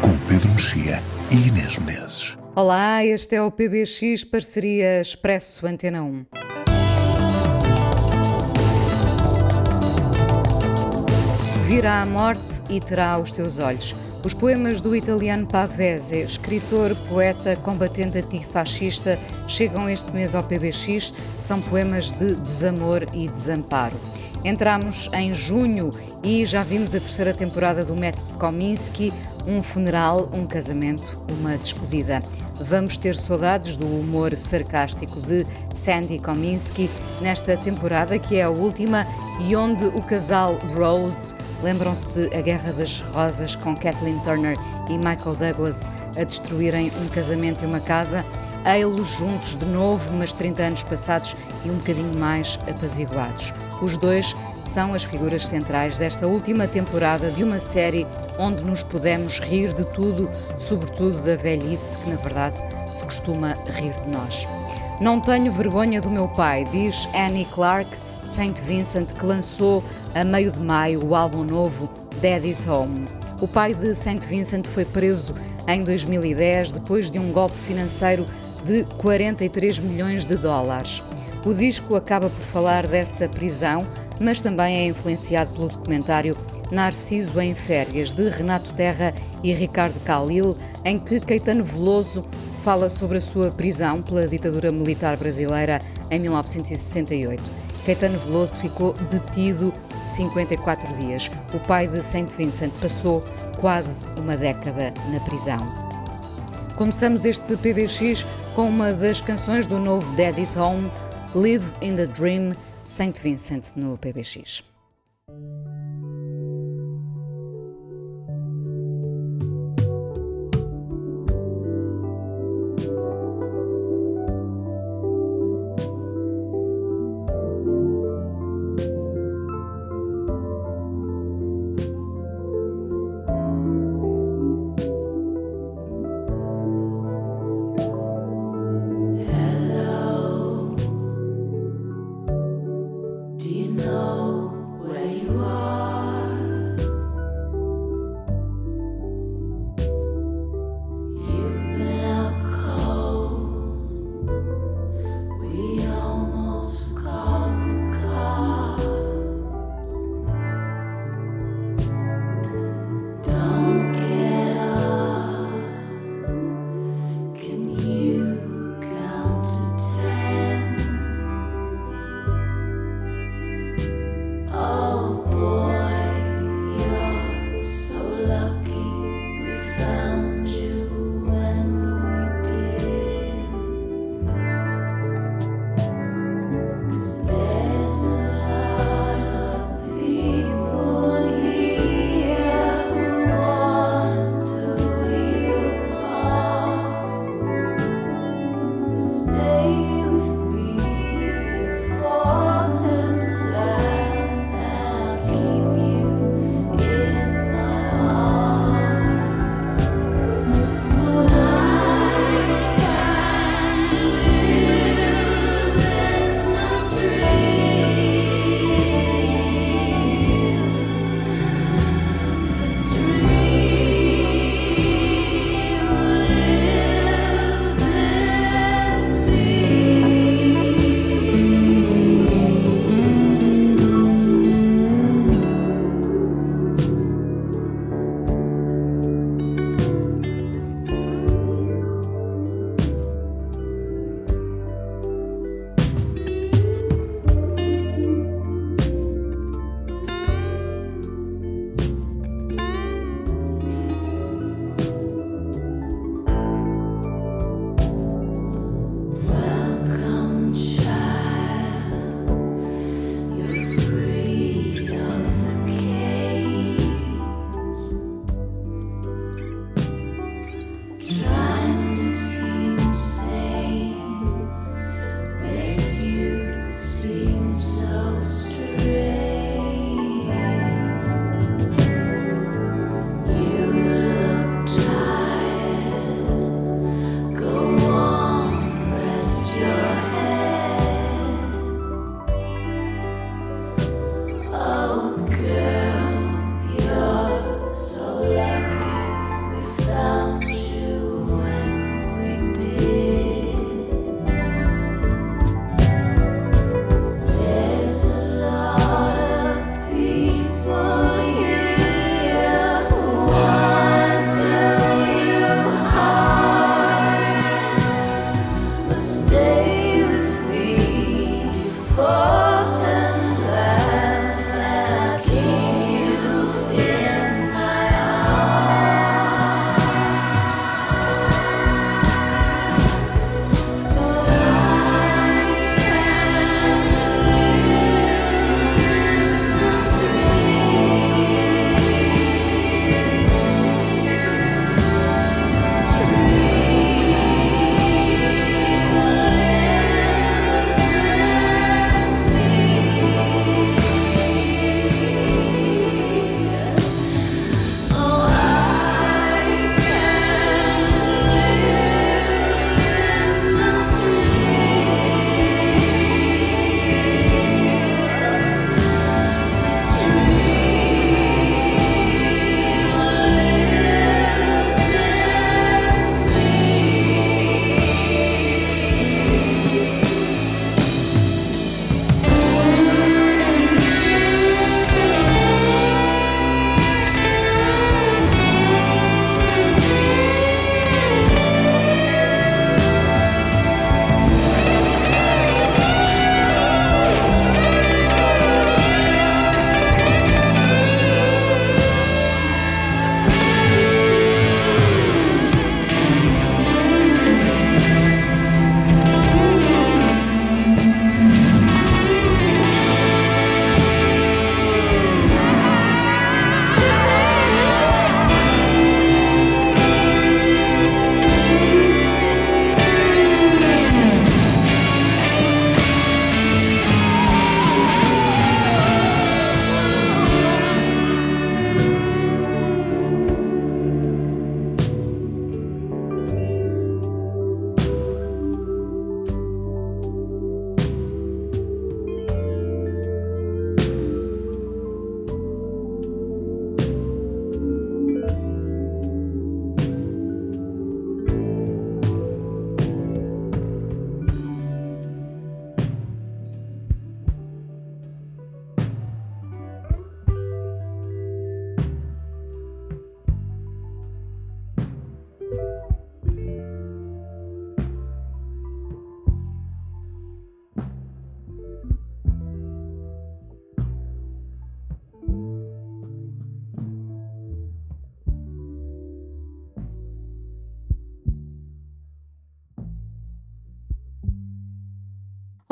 com Pedro Mexia e Inês Menezes. Olá, este é o PBX Parceria Expresso Antena 1. Virá a morte e terá os teus olhos. Os poemas do italiano Pavese, escritor, poeta, combatente antifascista, chegam este mês ao PBX. São poemas de desamor e desamparo. Entramos em junho e já vimos a terceira temporada do Método Kominsky, um funeral, um casamento, uma despedida. Vamos ter saudades do humor sarcástico de Sandy Kominsky nesta temporada, que é a última, e onde o casal Rose lembram-se de A Guerra das Rosas com Kathleen Turner e Michael Douglas a destruírem um casamento e uma casa. Ei-los juntos de novo, mas 30 anos passados e um bocadinho mais apaziguados. Os dois são as figuras centrais desta última temporada de uma série onde nos podemos rir de tudo, sobretudo da velhice, que na verdade se costuma rir de nós. Não tenho vergonha do meu pai, diz Annie Clark, Saint Vincent, que lançou a meio de maio o álbum novo Daddy's Home. O pai de Saint Vincent foi preso em 2010 depois de um golpe financeiro de 43 milhões de dólares. O disco acaba por falar dessa prisão, mas também é influenciado pelo documentário Narciso em Férias, de Renato Terra e Ricardo Calil, em que Caetano Veloso fala sobre a sua prisão pela ditadura militar brasileira em 1968. Caetano Veloso ficou detido 54 dias. O pai de Saint Vincent passou quase uma década na prisão. Começamos este PBX com uma das canções do novo Daddy's Home, Live in the Dream, Saint Vincent, no PBX.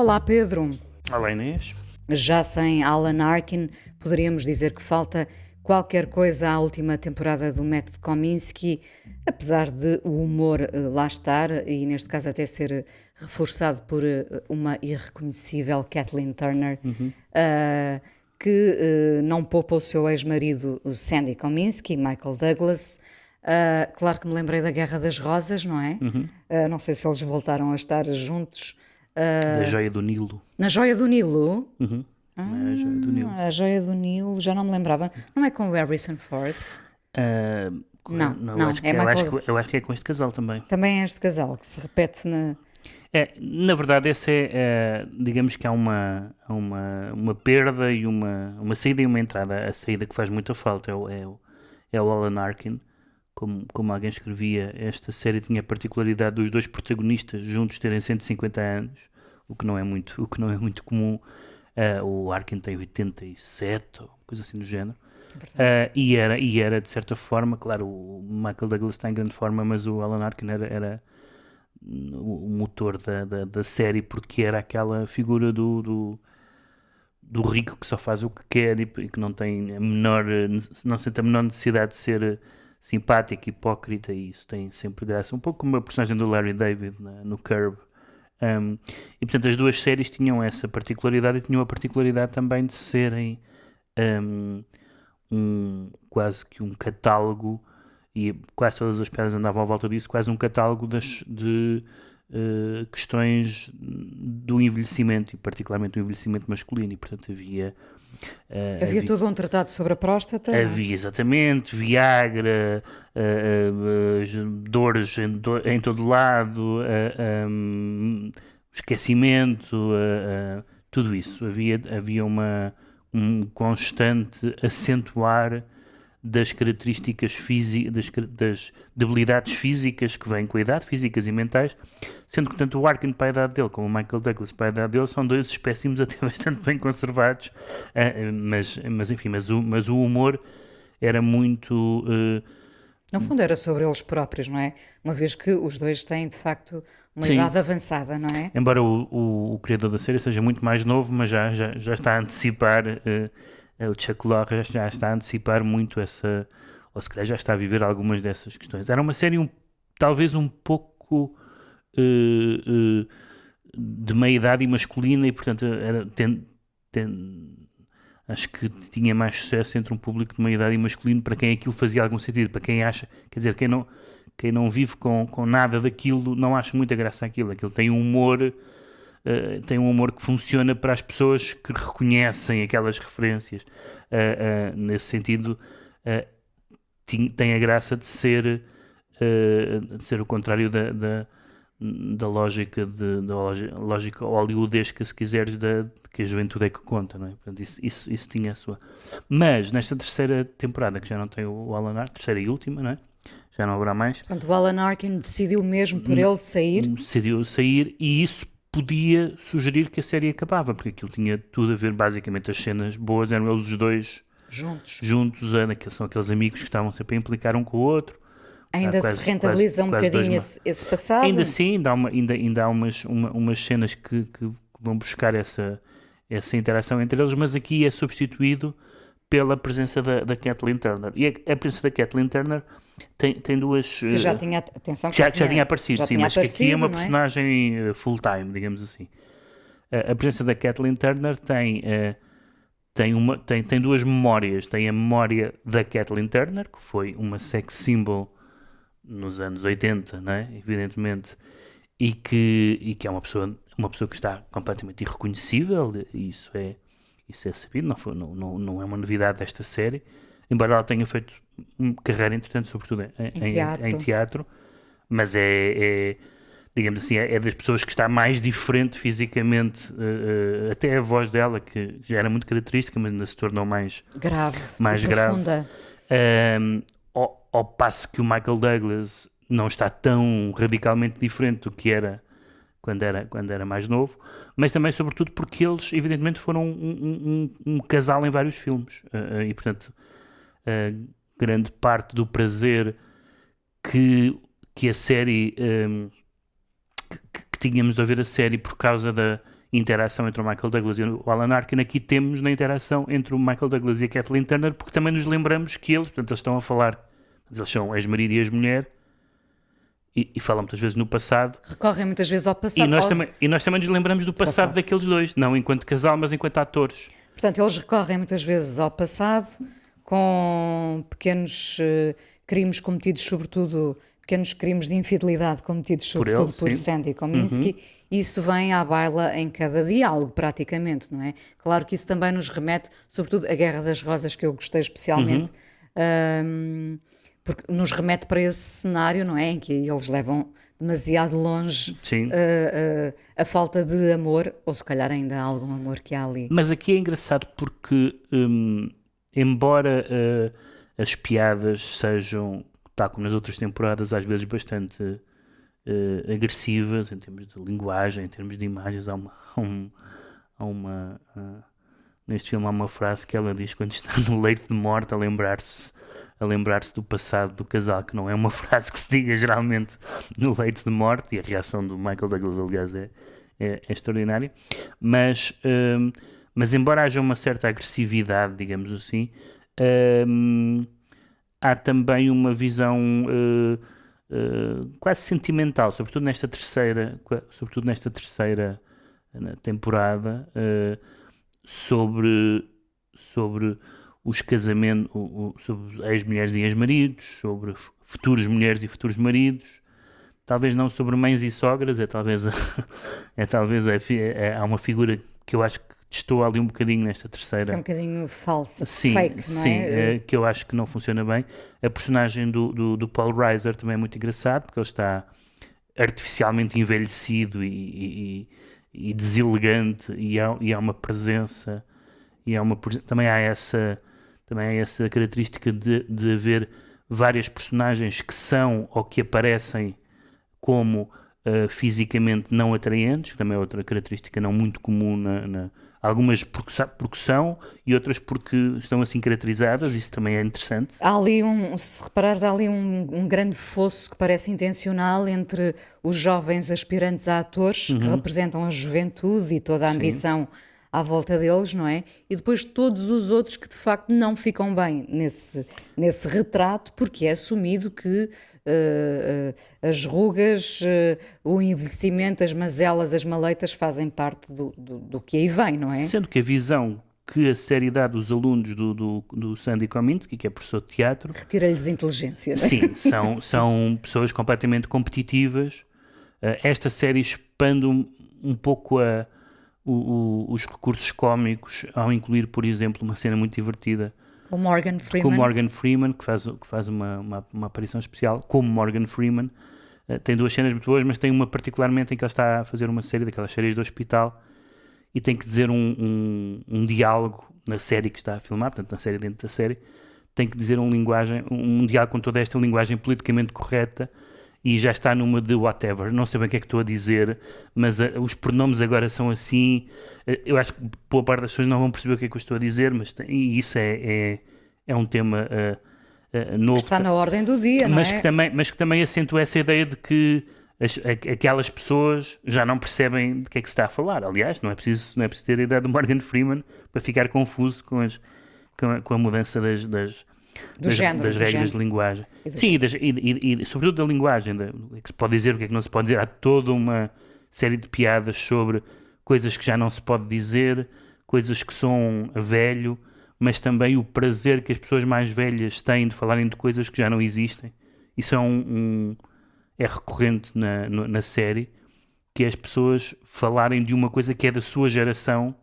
Olá, Pedro. Olá, Inês. Já sem Alan Arkin, poderíamos dizer que falta qualquer coisa à última temporada do método Kominsky, apesar de o humor uh, lá estar e neste caso até ser reforçado por uh, uma irreconhecível Kathleen Turner, uhum. uh, que não poupa o seu ex-marido Sandy Kominsky, Michael Douglas. claro que me lembrei da Guerra das Rosas, não é? Uhum. não sei se eles voltaram a estar juntos. Da Joia do Nilo. Na Joia do Nilo? Uhum. Ah, a Joia do Nilo. A Joia do Nilo, já não me lembrava. Não é com o Harrison Ford? Uh, não, não, não, acho que, é eu, acho que, eu acho que é com este casal também. Também é este casal que se repete na. É, na verdade, essa é, é, digamos que há uma, uma, uma perda e uma, uma saída e uma entrada. A saída que faz muita falta é o, é o, é o Alan Arkin. Como, como alguém escrevia, esta série tinha a particularidade dos dois protagonistas juntos terem 150 anos, o que não é muito, o que não é muito comum. Uh, o Arkin tem 87, ou coisa assim do género. Uh, e, era, e era, de certa forma, claro, o Michael Douglas está em grande forma, mas o Alan Arkin era, era o motor da, da, da, série, porque era aquela figura do, do, do, rico que só faz o que quer e que não tem a menor, não sente a menor necessidade de ser simpático, hipócrita, e isso tem sempre graça. Um pouco como a personagem do Larry David no Curb. Um, e portanto as duas séries tinham essa particularidade e tinham a particularidade também de serem um, um, quase que um catálogo e quase todas as pedras andavam à volta disso, quase um catálogo das, de uh, questões do envelhecimento e particularmente do envelhecimento masculino e portanto havia Uh, havia, todo um tratado sobre a próstata? É? Havia, exatamente, Viagra, uh, uh, dores em, do, em, todo lado, um, esquecimento, tudo isso. Havia, havia uma, um constante acentuar das características físicas, das, debilidades físicas que vêm com a idade, físicas e mentais, sendo que tanto o Arkin para a idade dele como o Michael Douglas para a idade dele são dois espécimes até bastante bem conservados, uh, mas, mas enfim, mas o, mas o humor era muito... Uh, no fundo era sobre eles próprios, não é? Uma vez que os dois têm, de facto, uma Sim. idade avançada, não é? Embora o, o, o, criador da série seja muito mais novo, mas já, já, já está a antecipar... Uh, o Chuck Lorre já está a antecipar muito essa, ou se calhar já está a viver algumas dessas questões. Era uma série um, talvez um pouco uh, uh, de meia-idade e masculina e portanto era, ten, ten, acho que tinha mais sucesso entre um público de meia-idade e masculino para quem aquilo fazia algum sentido, para quem acha, quer dizer, quem não, quem não vive com, com nada daquilo não acha muita graça aquilo, aquilo tem um humor uh, tem um humor que funciona para as pessoas que reconhecem aquelas referências. Uh, uh, nesse sentido, tem a graça de ser, de ser o contrário da, da, da lógica, de, da lógica hollywoodesca, se quiseres, da, que a juventude é que conta, não é? Portanto, isso, isso, isso tinha a sua. Mas nesta terceira temporada, que já não tem o Alan Arkin, terceira e última, não é? Já não haverá mais. Portanto, o Alan Arkin decidiu mesmo por ele sair. Decidiu sair e isso podia sugerir que a série acabava, porque aquilo tinha tudo a ver, basicamente, as cenas boas eram eles os dois juntos, juntos que são aqueles amigos que estavam sempre a implicar um com o outro. Ainda quase, se rentabiliza quase, um quase bocadinho esse, esse, passado? Ainda sim, ainda há, uma, ainda, ainda há umas, uma, umas cenas que, que vão buscar essa, essa interação entre eles, mas aqui é substituído pela presença da, da Kathleen Turner. E a, a presença da Kathleen Turner tem, tem duas. Que já eh, tinha, atenção, já, já tinha aparecido, já sim, tinha mas aparecido, que aqui é uma é? personagem eh, full-time, digamos assim. a presença da Kathleen Turner tem, uh, tem, uma, tem, tem duas memórias. Tem a memória da Kathleen Turner, que foi uma sex symbol nos anos 80, né? evidentemente, e que, e que é uma pessoa, uma pessoa que está completamente irreconhecível, e isso é isso é sabido, não, foi, não, não, não é uma novidade desta série, embora ela tenha feito uma carreira interessante, sobretudo em, em, teatro. em teatro. mas é, é digamos assim, é, é, das pessoas que está mais diferente fisicamente, uh, uh, até a voz dela, que já era muito característica, mas ainda se tornou mais grave, mais grave. Um, ao, ao passo que o Michael Douglas não está tão radicalmente diferente do que era quando era, quando era mais novo, mas também, sobretudo, porque eles, evidentemente, foram um, um, um casal em vários filmes. Uh, e, portanto, uh, grande parte do prazer que, que a série. Um, que, que, tínhamos a ver a série por causa da. interação entre o Michael Douglas e o Alan Arkin, aqui temos na interação entre o Michael Douglas e a Kathleen Turner, porque também nos lembramos que eles, portanto, eles estão a falar, eles são ex-marido e ex-mulher, e, e, falam muitas vezes no passado. Recorrem muitas vezes ao passado. E nós, também, e nós também nos lembramos do passado, passado, daqueles dois, não enquanto casal, mas enquanto atores. Portanto, eles recorrem muitas vezes ao passado, com pequenos uh, crimes cometidos, sobretudo pequenos crimes de infidelidade cometidos, sobretudo por, ele, por Sandy Kominsky. Uhum. Isso vem à baila em cada diálogo, praticamente, não é? Claro que isso também nos remete, sobretudo, à Guerra das Rosas, que eu gostei especialmente. Uhum. Um, porque nos remete para esse cenário, não é? Em que eles levam demasiado longe uh, uh, a falta de amor, ou se calhar ainda há algum amor que há ali. Mas aqui é engraçado porque, um, embora uh, as piadas sejam, tal como nas outras temporadas, às vezes bastante agressivas em termos de linguagem, em termos de imagens, há uma. Há um, há uma neste filme há uma frase que ela diz quando está no leito de morte a lembrar-se a lembrar-se do passado do casal, que não é uma frase que se diga geralmente no leito de morte, e a reação do Michael Douglas, aliás, é, é, é extraordinária. Mas, um, mas, embora haja uma certa agressividade, digamos assim, um, há também uma visão uh, uh, quase sentimental, sobretudo nesta terceira, sobretudo nesta terceira uh, temporada, sobre, sobre os casamentos, sobre ex-mulheres e ex-maridos, sobre futuras mulheres e futuros maridos, talvez não sobre mães e sogras, é talvez, é talvez é, é, há uma figura que eu acho que estou ali um bocadinho nesta terceira. É um bocadinho falsa, sim, fake, não sim, é? é? que eu acho que não funciona bem. A personagem do, do, do, Paul Reiser também é muito engraçado, porque ele está artificialmente envelhecido e, e, e deselegante, e há, e há uma presença, e há uma, também há essa também há essa característica de, de haver várias personagens que são ou que aparecem como uh, fisicamente não atraentes, que também é outra característica não muito comum na, na algumas porque, porque são e outras porque estão assim caracterizadas, isso também é interessante. Há ali um, se reparares, há ali um, um grande fosso que parece intencional entre os jovens aspirantes a atores, uhum. que representam a juventude e toda a ambição Sim à volta deles, não é? E depois todos os outros que de facto não ficam bem nesse, nesse retrato, porque é assumido que uh, uh, as rugas, uh, o envelhecimento, as mazelas, as maleitas fazem parte do, do, do, que aí vem, não é? Sendo que a visão que a série dá dos alunos do, do, do Sandy Kominsky, que é professor de teatro... Retira-lhes inteligência, é? Sim, são, são pessoas completamente competitivas. esta série expande um, um pouco a o, o, os recursos cómicos ao incluir, por exemplo, uma cena muito divertida com Morgan Freeman, com Morgan Freeman que faz, que faz uma, uma, uma aparição especial, como Morgan Freeman. Uh, tem duas cenas muito boas, mas tem uma particularmente em que ele está a fazer uma série daquelas séries do hospital e tem que dizer um, um, um diálogo na série que está a filmar, portanto, na série dentro da série, tem que dizer um, linguagem, um diálogo com toda esta linguagem politicamente correta e já está numa de whatever. Não sei bem o que é que estou a dizer, mas uh, os pronomes agora são assim. Uh, eu acho que boa parte das pessoas não vão perceber o que é que eu estou a dizer, mas tem, isso é, é, é um tema uh, novo. Está na ordem do dia, mas não é? Que também, mas que também acentua essa ideia de que as, aquelas pessoas já não percebem de que é que se está a falar. Aliás, não é preciso, não é preciso ter a ideia do Morgan Freeman para ficar confuso com, as, com, a, com a mudança das, das do das, género, das regras género. de linguagem. Sim, e, das, e, e, e, sobretudo da linguagem, da, o que se pode dizer, o que é que não se pode dizer. Há toda uma série de piadas sobre coisas que já não se pode dizer, coisas que são velho, mas também o prazer que as pessoas mais velhas têm de falarem de coisas que já não existem. Isso é um, um é recorrente na, na série, que é as pessoas falarem de uma coisa que é da sua geração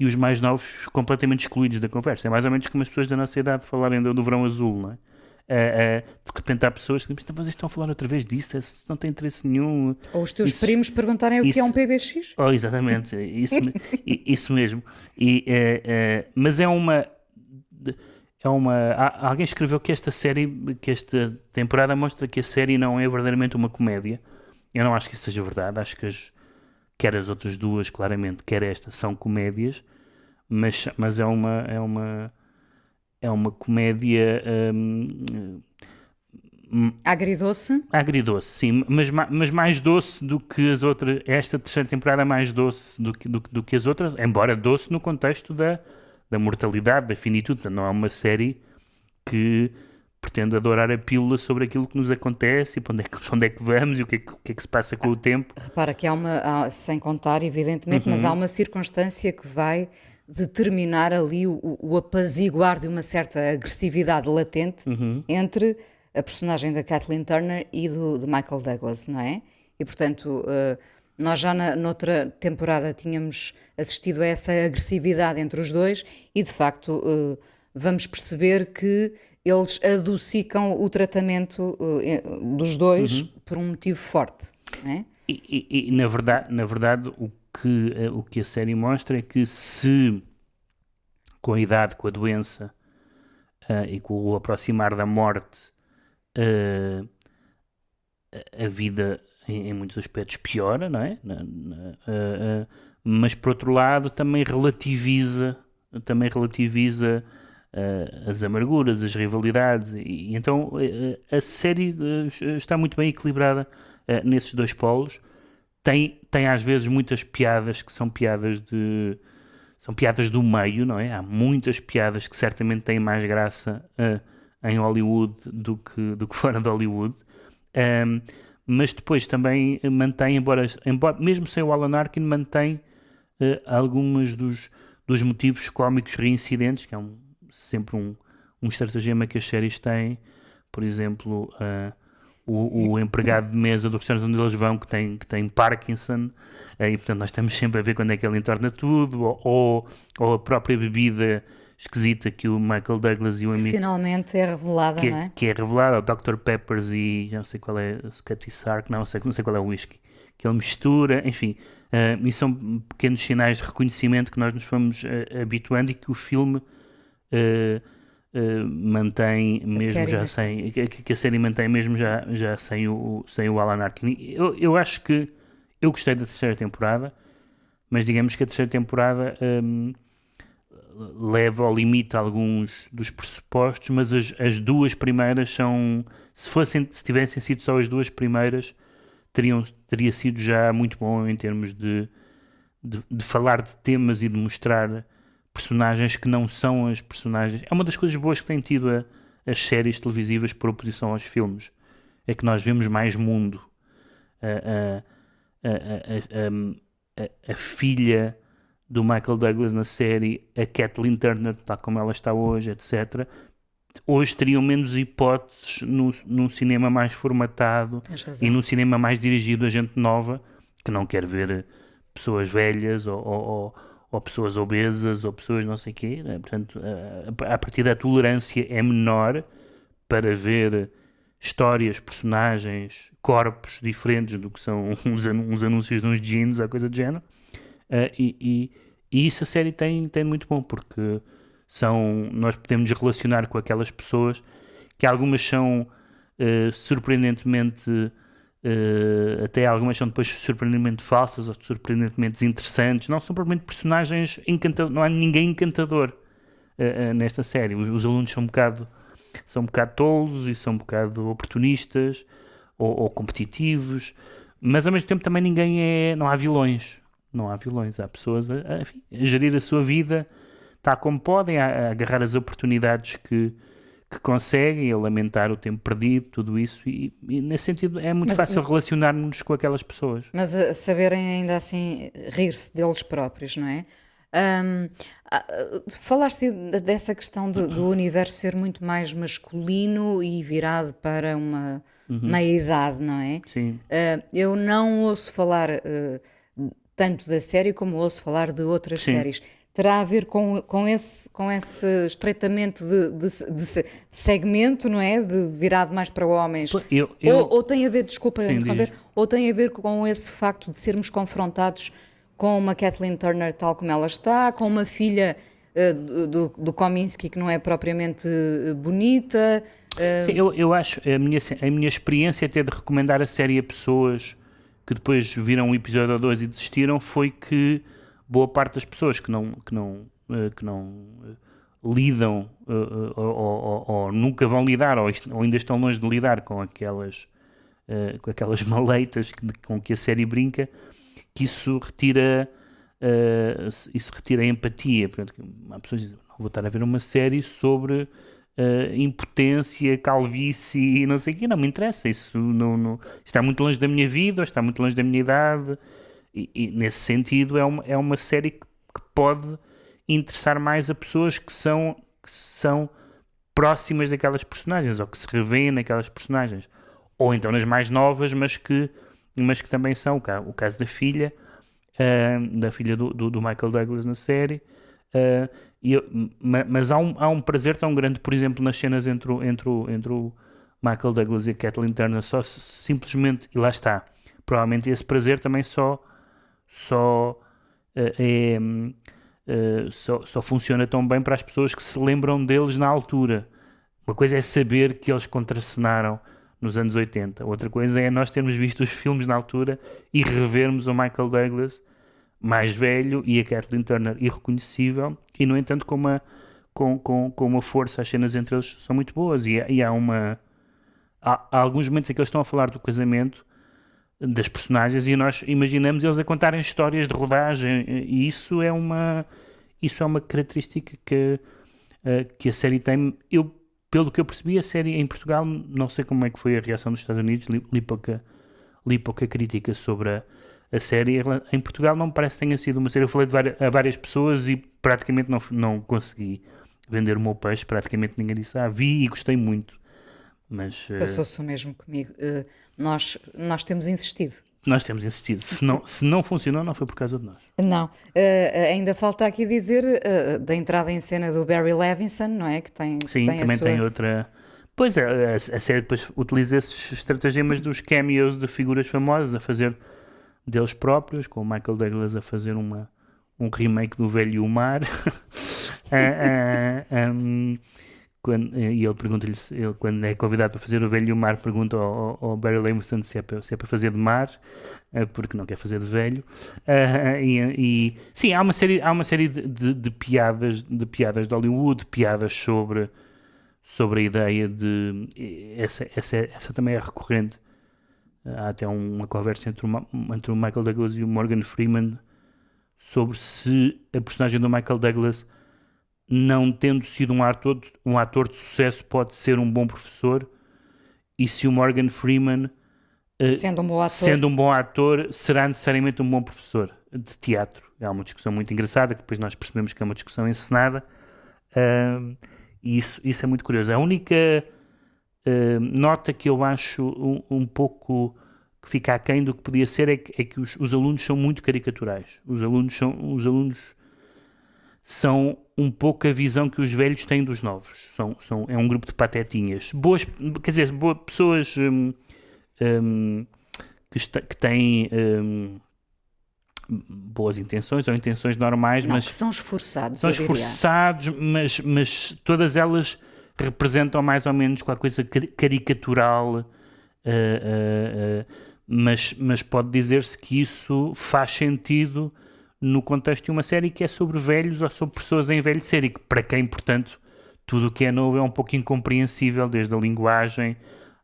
e os mais novos completamente excluídos da conversa. É mais ou menos como as pessoas da nossa idade falarem do, do verão azul, não é? Uh, uh, de repente há pessoas que dizem, vocês estão a falar outra vez disso, isso não tem interesse nenhum. Ou os teus isso, primos perguntarem o isso, que é um PBX. Oh, exatamente, isso, isso mesmo. E, uh, mas é uma. É uma. Alguém escreveu que esta série, que esta temporada mostra que a série não é verdadeiramente uma comédia. Eu não acho que isso seja verdade. Acho que as, quer as outras duas, claramente, quer esta, são comédias mas, mas é uma é uma é uma comédia hum, Agridoce? Agridoce, sim, mas, mas mais doce do que as outras. Esta terceira temporada é mais doce do que, do, do que as outras, embora doce no contexto da, da mortalidade, da finitude. Não é uma série que pretende adorar a pílula sobre aquilo que nos acontece e para onde é que, onde é que vamos e o que é que, o que, é que se passa com o tempo. Repara que há uma, há, sem contar, evidentemente, uhum. mas há uma circunstância que vai determinar ali o, o apaziguar de uma certa agressividade latente uhum. entre a personagem da Kathleen Turner e do, do Michael Douglas, não é? E portanto, uh, nós já na, noutra temporada tínhamos assistido a essa agressividade entre os dois e de facto uh, vamos perceber que eles adocicam o tratamento uh, dos dois uhum. por um motivo forte, é? E, e, e, na verdade, na verdade o, que, o que a série mostra é que se com a idade, com a doença e com o aproximar da morte uh, a vida em, em, muitos aspectos piora, não é? Na, na, uh, uh, mas por outro lado também relativiza, também relativiza as amarguras, as rivalidades, e, então a série está muito bem equilibrada nesses dois polos. Tem, tem às vezes muitas piadas que são piadas de são piadas do meio, não é? Há muitas piadas que certamente têm mais graça uh, em Hollywood do que, do que fora de Hollywood. Um, mas depois também mantém, embora, embora mesmo sem o Alan Arkin, mantém uh, alguns dos, dos motivos cómicos reincidentes, que é um, sempre um, um estratagema que as séries têm. Por exemplo, uh, o, o, empregado de mesa do restaurante onde eles vão, que tem, que tem Parkinson, uh, e portanto nós estamos sempre a ver quando é que ele entorna tudo, ou, ou, a própria bebida esquisita que o Michael Douglas e o amigo. Finalmente é revelada, que, não é? Que é revelada, o Dr. Peppers e já não sei qual é, Scotty Sark, não sei, não sei qual é o whisky, que ele mistura, enfim. Uh, e são pequenos sinais de reconhecimento que nós nos fomos uh, habituando e que o filme uh, mantém mesmo já sem que, que, a série mantém mesmo já, já sem, o, sem o Alan Arkin. Eu, eu acho que eu gostei da terceira temporada, mas digamos que a terceira temporada um, leva ao limite alguns dos pressupostos, mas as, as duas primeiras são. Se, fossem, se tivessem sido só as duas primeiras, teriam, teria sido já muito bom em termos de, de, de, falar de temas e de mostrar personagens que não são as personagens. É uma das coisas boas que tem tido a, as séries televisivas por oposição aos filmes. É que nós vemos mais mundo. A, a, a, a, filha do Michael Douglas na série, a Kathleen Turner, tal como ela está hoje, etc. Hoje teriam menos hipóteses no, num cinema mais formatado e num cinema mais dirigido a gente nova, que não quer ver pessoas velhas ou, ou, ou pessoas obesas ou pessoas não sei o quê. Né? Portanto, a, a partir da tolerância é menor para ver histórias, personagens, corpos diferentes do que são uns, uns anúncios de uns jeans ou coisa do género. Uh, e, e, e, isso a série tem, tem muito bom, porque são, nós podemos relacionar com aquelas pessoas que algumas são uh, surpreendentemente, uh, até algumas são depois surpreendentemente falsas ou surpreendentemente interessantes, não são propriamente personagens encantadores, não há ninguém encantador nesta série. Os, os, alunos são um bocado são um bocado tolos e são um bocado oportunistas ou, ou competitivos, mas ao mesmo tempo também ninguém é, não há vilões não há vilões, há pessoas a, a, a gerir a sua vida tal como podem, a, a agarrar as oportunidades que, que conseguem, a lamentar o tempo perdido, tudo isso, e, e nesse sentido é muito mas, fácil relacionar-nos com aquelas pessoas. Mas a saberem ainda assim rir-se deles próprios, não é? Um, falaste dessa questão do, do, universo ser muito mais masculino e virado para uma uhum. meia-idade, não é? Sim. Uh, eu não ouço falar. Uh, tanto da série como ouço falar de outras Sim. séries. Terá a ver com, com, esse, com esse estreitamento de, de, de, segmento, não é? De virado mais para homens. Eu, eu... Ou, ou, tem a ver, desculpa Sim, interromper, ou tem a ver com esse facto de sermos confrontados com uma Kathleen Turner tal como ela está, com uma filha uh, do, do Kominsky que não é propriamente uh, bonita. Uh... Sim, eu, eu acho, a minha, a minha experiência até de recomendar a série a pessoas que depois viram um episódio ou dois e desistiram foi que boa parte das pessoas que não, que não, eh, que não lidam uh, ou, ou, ou, nunca vão lidar ou, ainda estão longe de lidar com aquelas, uh, com aquelas maleitas que, com que a série brinca, que isso retira, uh, isso retira a empatia. Há pessoas dizem, não vou estar a ver uma série sobre impotência, calvície e não sei o que, não me interessa, isso não, não, está muito longe da minha vida, está muito longe da minha idade, e, e nesse sentido é uma, é uma série que, pode interessar mais a pessoas que são, que são próximas daquelas personagens ou que se revêem naquelas personagens. Ou então nas mais novas, mas que, mas que também são. O caso da filha, uh, da filha do, do, do, Michael Douglas na série. Uh, eu, mas há um, há um prazer tão grande, por exemplo, nas cenas entre o, entre o, entre o Michael Douglas e a Kathleen Turner, só simplesmente, e lá está. Provavelmente esse prazer também só, só uh, é uh, só, só funciona tão bem para as pessoas que se lembram deles na altura. Uma coisa é saber que eles contracenaram nos anos 80, outra coisa é nós termos visto os filmes na altura e revermos o Michael Douglas mais velho e a Kathleen Turner irreconhecível, e no entanto com uma, com, com, com uma força, as cenas entre eles são muito boas, e, e há uma. Há, há, alguns momentos em que eles estão a falar do casamento das personagens e nós imaginamos eles a contarem histórias de rodagem e isso é uma isso é uma característica que, uh, que a série tem. Eu, pelo que eu percebi, a série em Portugal, não sei como é que foi a reação dos Estados Unidos, li, li pouca, li pouca crítica sobre a, a série. Em Portugal não me parece que tenha sido uma série. Eu falei várias, a várias pessoas e praticamente não, não consegui vender o meu peixe, praticamente ninguém disse, ah, vi e gostei muito. Mas, uh... Passou-se o mesmo comigo. Uh, nós, nós temos insistido. Nós temos insistido. Se não, se não funcionou, não foi por causa de nós. Não. Uh, ainda falta aqui dizer da entrada em cena do Barry Levinson, não é? Que tem, Sim, tem também sua... tem outra. Pois é, a, a, série depois utiliza esses estratagemas dos cameos de figuras famosas a fazer deles próprios, com o Michael Douglas a fazer uma, um remake do Velho Mar. um, quando, eh, e ele pergunta-lhe, ele, quando é convidado para fazer o velho mar, pergunta ao, ao Barry Levinson se é, para, se é para fazer de mar, uh, porque não quer fazer de velho. Uh, e, e, sim, há uma série, há uma série de, de, de, piadas, de piadas de Hollywood, piadas sobre, sobre a ideia de. Essa, essa, essa também é recorrente. Há até uma conversa entre o, entre o Michael Douglas e o Morgan Freeman sobre se a personagem do Michael Douglas não tendo sido um ator, um ator de sucesso, pode ser um bom professor. E se o Morgan Freeman, uh, sendo, um bom ator. sendo um bom ator, será necessariamente um bom professor de teatro. É uma discussão muito engraçada, que depois nós percebemos que é uma discussão encenada. Uh, e isso, isso é muito curioso. A única uh, nota que eu acho um, um, pouco que fica aquém do que podia ser é que, é que os, os, alunos são muito caricaturais. Os alunos são, os alunos são um pouco a visão que os velhos têm dos novos. São, são, é um grupo de patetinhas. Boas, quer dizer, boas pessoas hum, hum, que, está, que têm hum, boas intenções ou intenções normais, Não, mas são esforçados. São esforçados, mas, mas todas elas representam mais ou menos qualquer coisa caricatural. Uh, uh, uh, mas, mas pode dizer-se que isso faz sentido no contexto de uma série que é sobre velhos ou sobre pessoas a envelhecer e que, para quem, portanto, tudo o que é novo é um pouco incompreensível, desde a linguagem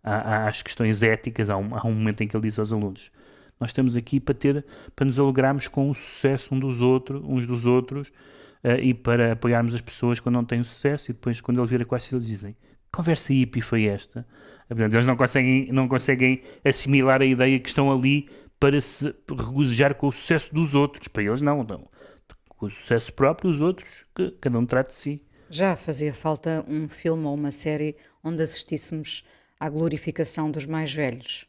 às questões éticas. Há um, há um momento em que ele diz aos alunos: Nós estamos aqui para, ter, para nos alegrarmos com o sucesso um dos outros, uns dos outros uh, e para apoiarmos as pessoas quando não têm sucesso. E depois, quando ele vira com eles dizem: Conversa hippie foi esta? Eles não conseguem, não conseguem assimilar a ideia que estão ali para se regozijar com o sucesso dos outros. Para eles, não, não. Com o sucesso próprio, os outros, que cada um trata de si. Já fazia falta um filme ou uma série onde assistíssemos à glorificação dos mais velhos.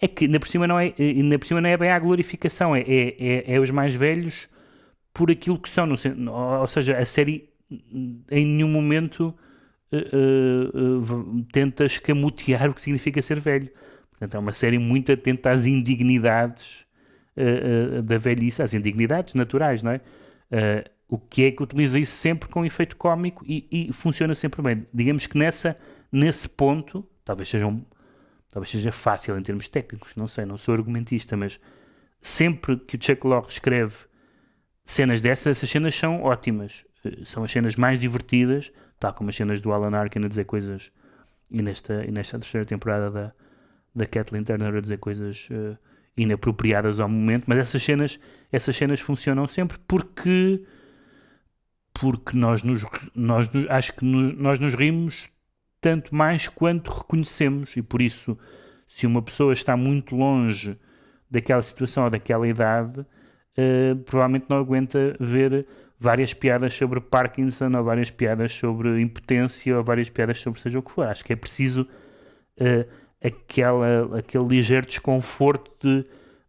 É que ainda por cima não é, ainda por cima não é bem a glorificação, é, é, é, é os mais velhos por aquilo que são. Ou seja, a série em nenhum momento uh, uh, uh, tenta escamotear o que significa ser velho. Portanto, é uma série muito atenta às indignidades uh, uh, da velhice, às indignidades naturais, não é? Uh, o que é que utiliza isso sempre com efeito cómico e, e, funciona sempre bem. Digamos que nessa, nesse ponto, talvez seja, um, talvez seja fácil em termos técnicos, não sei, não sou argumentista, mas sempre que o Chuck Lorre escreve cenas dessas, essas cenas são ótimas. São as cenas mais divertidas, tal como as cenas do Alan Arkin a dizer coisas, e nesta, e nesta terceira temporada da, da Kathleen Turner a dizer coisas uh, inapropriadas ao momento, mas essas cenas, essas cenas funcionam sempre porque porque nós nos, nós acho que no, nós nos rimos tanto mais quanto reconhecemos. E por isso se uma pessoa está muito longe daquela situação ou daquela idade uh, provavelmente não aguenta ver várias piadas sobre Parkinson ou várias piadas sobre impotência ou várias piadas sobre seja o que for. Acho que é preciso uh, aquela, aquele ligeiro desconforto de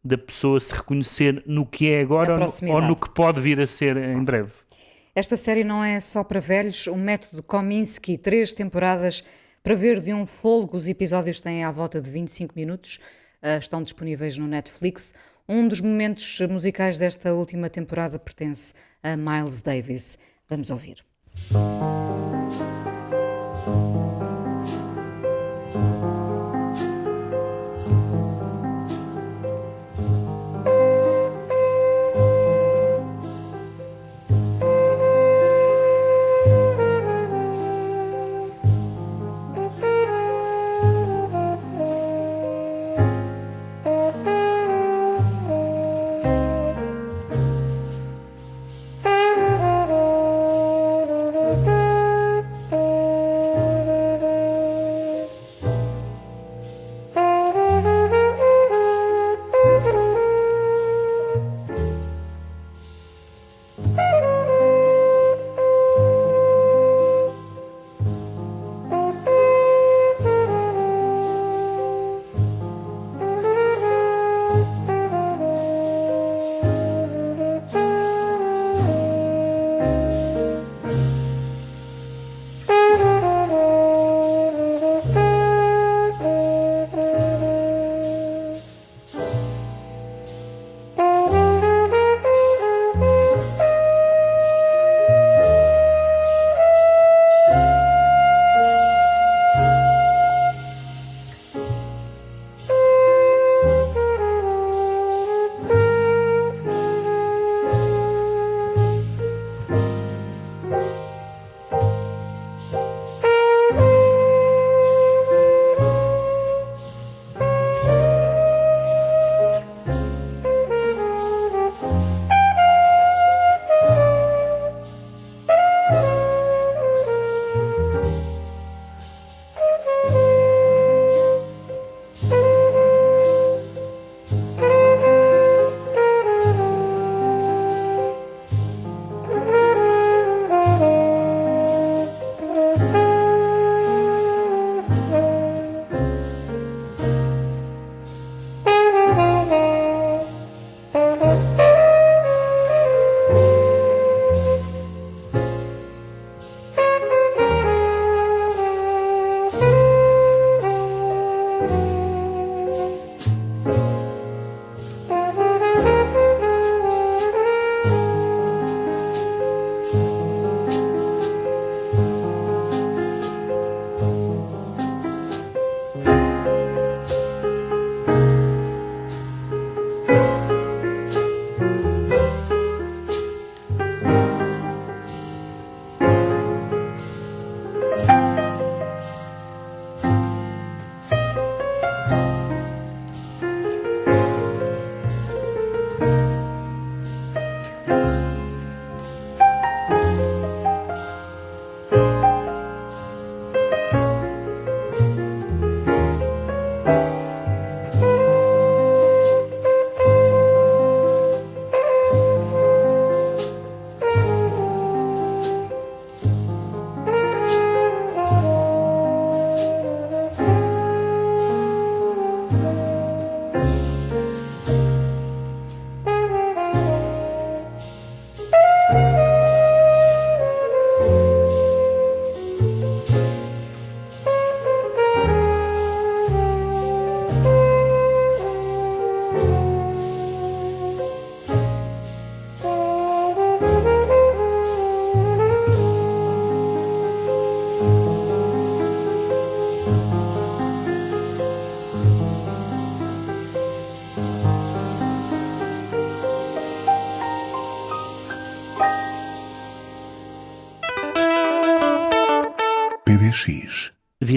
da pessoa se reconhecer no que é agora ou no, ou no que pode vir a ser em breve. Esta série não é só para velhos. O método Kominsky, três temporadas para ver de um folgo. Os episódios têm à volta de 25 minutos. Uh, estão disponíveis no Netflix. Um dos momentos musicais desta última temporada pertence a Miles Davis. Vamos ouvir.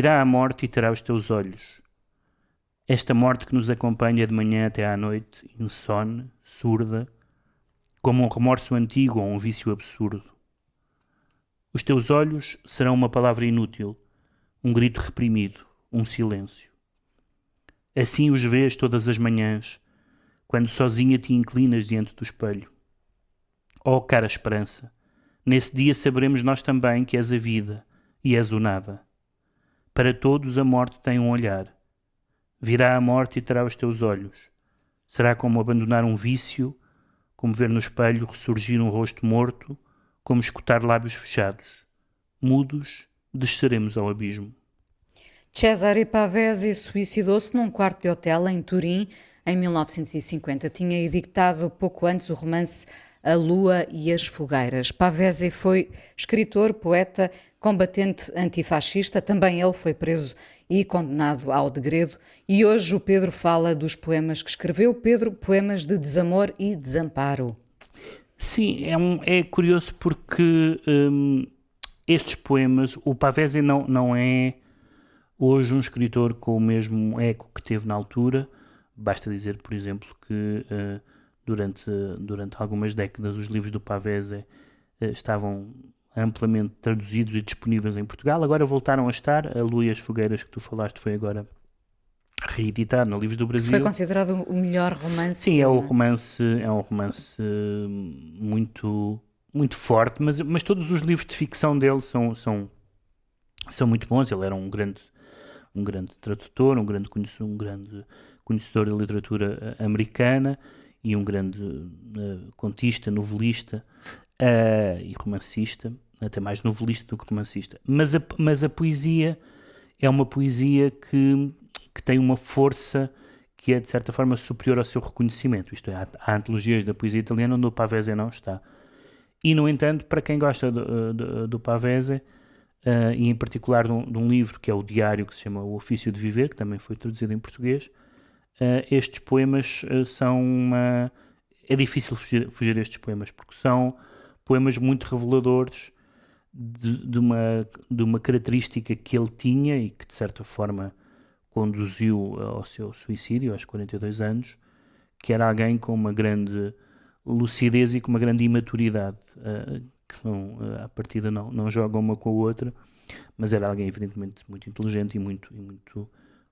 Virá a morte e terá os teus olhos. Esta morte que nos acompanha de manhã até à noite, insone, surda, como um remorso antigo ou um vício absurdo. Os teus olhos serão uma palavra inútil, um grito reprimido, um silêncio. Assim os vês todas as manhãs, quando sozinha te inclinas diante do espelho. Oh, cara esperança, nesse dia saberemos nós também que és a vida e és o nada. Para todos a morte tem um olhar. Virá a morte e terá os teus olhos. Será como abandonar um vício, como ver no espelho ressurgir um rosto morto, como escutar lábios fechados. Mudos, desceremos ao abismo. Cesare Pavese suicidou-se num quarto de hotel em Turim em 1950. Tinha editado pouco antes o romance A Lua e as Fogueiras. Pavese foi escritor, poeta, combatente antifascista. Também ele foi preso e condenado ao degredo. E hoje o Pedro fala dos poemas que escreveu. Pedro, poemas de desamor e desamparo. Sim, é, um, é curioso porque hum, estes poemas, o Pavese não, não é hoje um escritor com o mesmo eco que teve na altura. Basta dizer, por exemplo, que uh, durante, durante algumas décadas os livros do Pavese uh, estavam amplamente traduzidos e disponíveis em Portugal. Agora voltaram a estar. A Lua e as Fogueiras que tu falaste foi agora reeditado no Livros do Brasil. Foi considerado o melhor romance. Sim, é um romance, é um romance muito muito forte, mas, mas todos os livros de ficção dele são, são, são muito bons. Ele era um grande um grande tradutor, um grande conhecedor, um grande conhecedor da literatura eh, americana e um grande uh, contista, novelista uh, e romancista, até mais novelista do que romancista. Mas a, mas a poesia é uma poesia que, que tem uma força que é de certa forma superior ao seu reconhecimento. Isto é, há, há antologias da poesia italiana onde o Pavese não está. E, no entanto, para quem gosta do, do, do Pavese, uh, e em particular de um, de um, livro que é o diário que se chama O Ofício de Viver, que também foi traduzido em português. Uh, estes poemas uh, são uma. É difícil fugir, fugir a estes poemas, porque são poemas muito reveladores de, de, uma, de uma característica que ele tinha e que, de certa forma, conduziu ao seu suicídio aos 42 anos, que era alguém com uma grande lucidez e com uma grande imaturidade, uh, que não, à partida não, não jogam uma com a outra, mas era alguém evidentemente muito inteligente e muito, e muito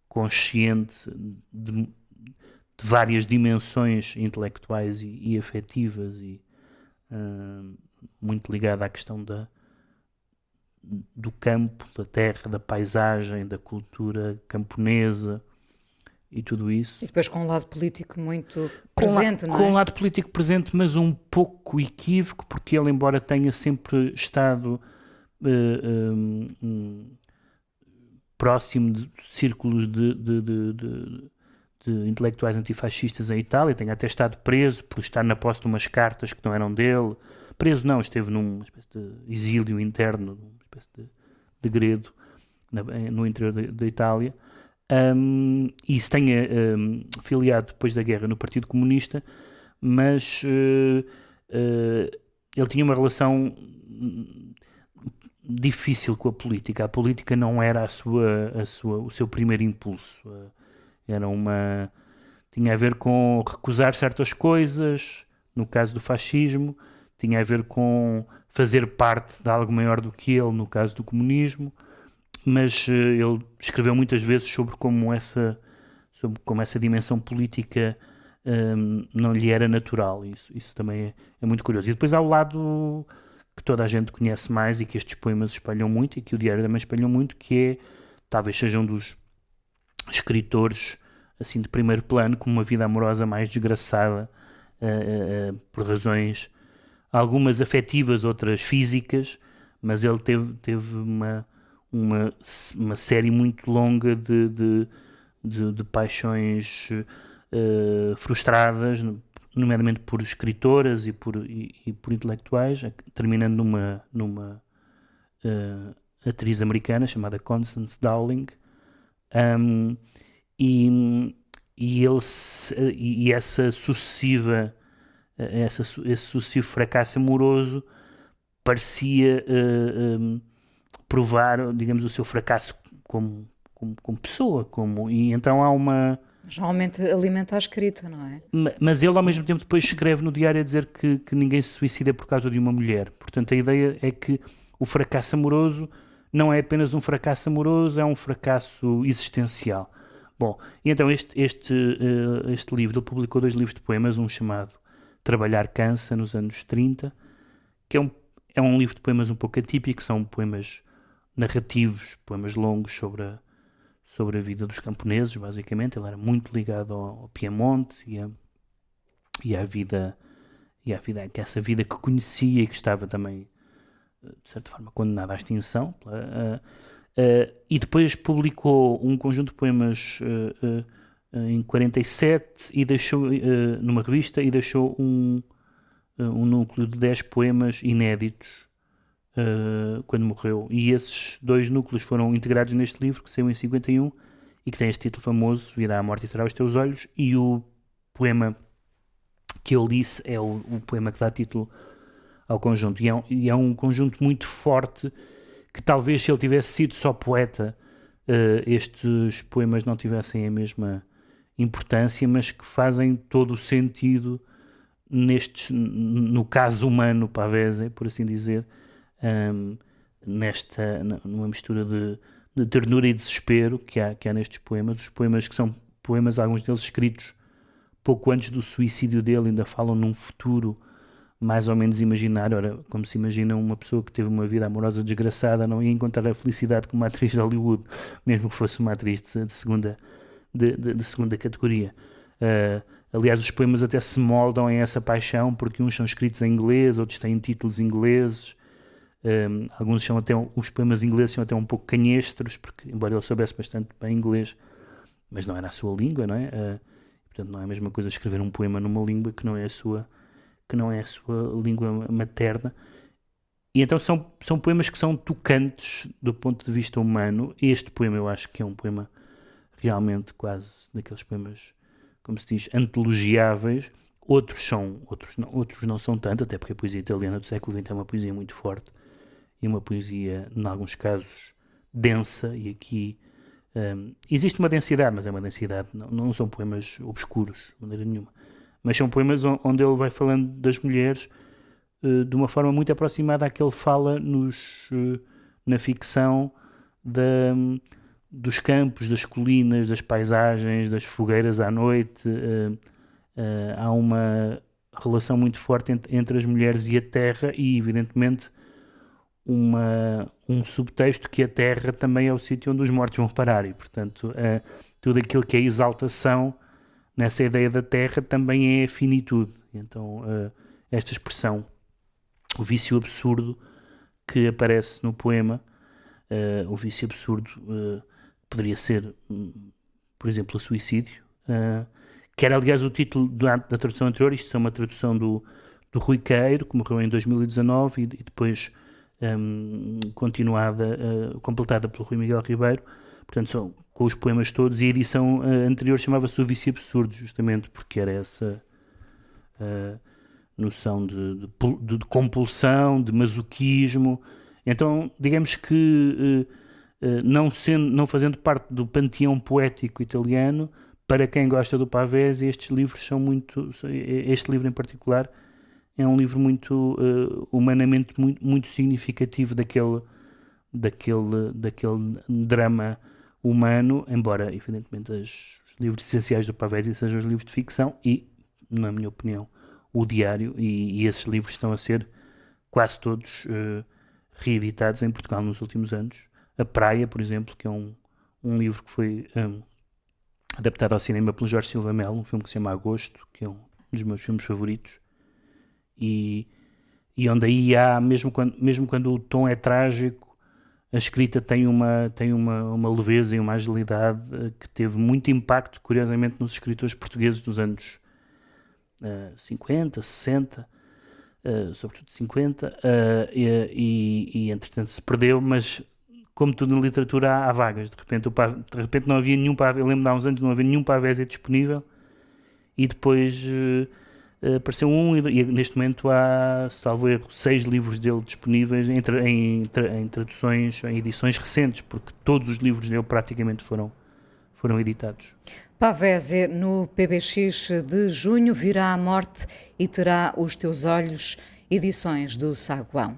consciente de, de várias dimensões intelectuais e, e afetivas e uh, muito ligada à questão da, do campo, da terra, da paisagem, da cultura camponesa, e tudo isso. E depois com um lado político muito presente, com não é? Com um lado político presente, mas um pouco equívoco, porque ele, embora tenha sempre estado uh, um, um, próximo de círculos de, de, de, de, intelectuais antifascistas em Itália, tenha até estado preso por estar na posse de umas cartas que não eram dele. Preso não, esteve numa espécie de exílio interno, numa espécie de degredo no interior da Itália um, e se tenha um, filiado depois da guerra no Partido Comunista, mas uh, uh, ele tinha uma relação difícil com a política. A política não era a sua, a sua, o seu primeiro impulso. Era uma tinha a ver com recusar certas coisas, no caso do fascismo, tinha a ver com fazer parte de algo maior do que ele, no caso do comunismo mas uh, ele escreveu muitas vezes sobre como essa, sobre como essa dimensão política um, não lhe era natural. Isso, isso também é, é, muito curioso. E depois há o lado que toda a gente conhece mais e que estes poemas espalham muito e que o Diário também espalhou muito, que é, talvez seja um dos escritores assim de primeiro plano com uma vida amorosa mais desgraçada uh, uh, por razões algumas afetivas, outras físicas, mas ele teve, teve uma uma, uma série muito longa de, de, de, de paixões uh, frustradas, nomeadamente por escritoras e por, e, e por intelectuais, terminando numa, numa atriz americana chamada Constance Dowling. Um, e, e, ele, e essa sucessiva, essa, esse sucessivo fracasso amoroso parecia uh, um, provar, digamos, o seu fracasso como, como, como pessoa. Como, e então há uma. Geralmente alimenta a escrita, não é? Mas ele, ao mesmo tempo, depois escreve no diário a dizer que, que ninguém se suicida por causa de uma mulher. Portanto, a ideia é que o fracasso amoroso não é apenas um fracasso amoroso, é um fracasso existencial. Bom, e então este, este, uh, este livro, ele publicou dois livros de poemas, um chamado Trabalhar Cansa, nos anos 30, que é um, é um livro de poemas um pouco atípico, são poemas narrativos, poemas longos sobre a, sobre a vida dos camponeses, basicamente. Ele era muito ligado ao, ao Piemonte e, a, e à vida, e à vida, que essa vida que conhecia e que estava também, eh, de certa forma, condenada à extinção. Uh, e depois publicou um conjunto de poemas uh, em 47 e deixou, numa revista e deixou um, um núcleo de 10 poemas inéditos quando morreu. E esses dois núcleos foram integrados neste livro, que saiu em 51 e que tem este título famoso, Virá a Morte e Terá os Teus Olhos, e o poema que eu disse é o, o poema que dá título ao conjunto. E é, um, e é, um, conjunto muito forte que talvez se ele tivesse sido só poeta, uh, estes poemas não tivessem a mesma importância, mas que fazem todo o sentido nestes, no caso humano, Pavese, por assim dizer, um, nesta, numa mistura de, de, ternura e desespero que há, que há nestes poemas. Os poemas que são poemas, alguns deles escritos pouco antes do suicídio dele, ainda falam num futuro mais ou menos imaginário. Ora, como se imagina uma pessoa que teve uma vida amorosa desgraçada, não ia encontrar a felicidade como atriz de Hollywood, mesmo que fosse uma atriz de, de segunda, de, de, de, segunda categoria. Uh, aliás, os poemas até se moldam a essa paixão, porque uns são escritos em inglês, outros têm títulos ingleses, um, alguns são até, os poemas ingleses são até um pouco canhestros, porque embora ele soubesse bastante bem inglês, mas não era a sua língua, não é? Uh, portanto, não é a mesma coisa escrever um poema numa língua que não é a sua, que não é a sua língua materna. E então são, são poemas que são tocantes do ponto de vista humano. Este poema eu acho que é um poema realmente quase daqueles poemas, como se diz, antologiáveis. Outros são, outros não, outros não são tanto, até porque a poesia italiana do século XX é uma poesia muito forte e uma poesia, em alguns casos, densa, e aqui um, existe uma densidade, mas é uma densidade, não, não são poemas obscuros, de maneira nenhuma, mas são poemas onde ele vai falando das mulheres uh, de uma forma muito aproximada à que ele fala nos, uh, na ficção da, dos campos, das colinas, das paisagens, das fogueiras à noite. Uh, há uma relação muito forte entre, entre as mulheres e a terra, e evidentemente uma, um subtexto que a Terra também é o sítio onde os mortos vão parar e, portanto, tudo aquilo que é exaltação nessa ideia da Terra também é a finitude. Então, uh, esta expressão, o vício absurdo que aparece no poema, uh, o vício absurdo poderia ser, por exemplo, o suicídio, que era, aliás, o título da, da tradução anterior. Isto é uma tradução do, do Rui Queiro, que morreu em 2019 e, e depois um, continuada, uh, completada pelo Rui Miguel Ribeiro, portanto, são com os poemas todos, e a edição uh, anterior chamava-se O Vício Absurdo, justamente porque era essa uh, noção de, de, de, compulsão, de masoquismo. Então, digamos que, não, sendo, não fazendo parte do panteão poético italiano, para quem gosta do Pavese, estes livros são muito. Este livro em particular é um livro muito uh, humanamente muito, muito significativo daquele, daquele, daquele drama humano, embora evidentemente os livros essenciais do Pavesi sejam os livros de ficção e, na minha opinião, o diário, e, e esses livros estão a ser quase todos uh, reeditados em Portugal nos últimos anos. A Praia, por exemplo, que é um, um livro que foi um, adaptado ao cinema pelo Jorge Silva Melo, um filme que se chama Agosto, que é um dos meus filmes favoritos e, e onde aí há, mesmo quando, mesmo quando o tom é trágico, a escrita tem uma, tem uma, uma leveza e uma agilidade uh, que teve muito impacto, curiosamente, nos escritores portugueses dos anos uh, 50, 60, uh, sobretudo 50, uh, e, e, e, entretanto se perdeu, mas como tudo na literatura há, há vagas, de repente, de repente não havia nenhum Pavese, eu lembro de há uns anos não havia nenhum Pavese disponível, e depois uh, apareceu um e, e, neste momento há, salvo erro, seis livros dele disponíveis em, em, em, traduções, em edições recentes, porque todos os livros dele praticamente foram, foram editados. Pavese, no PBX de junho, virá a morte e terá os teus olhos, edições do Saguão.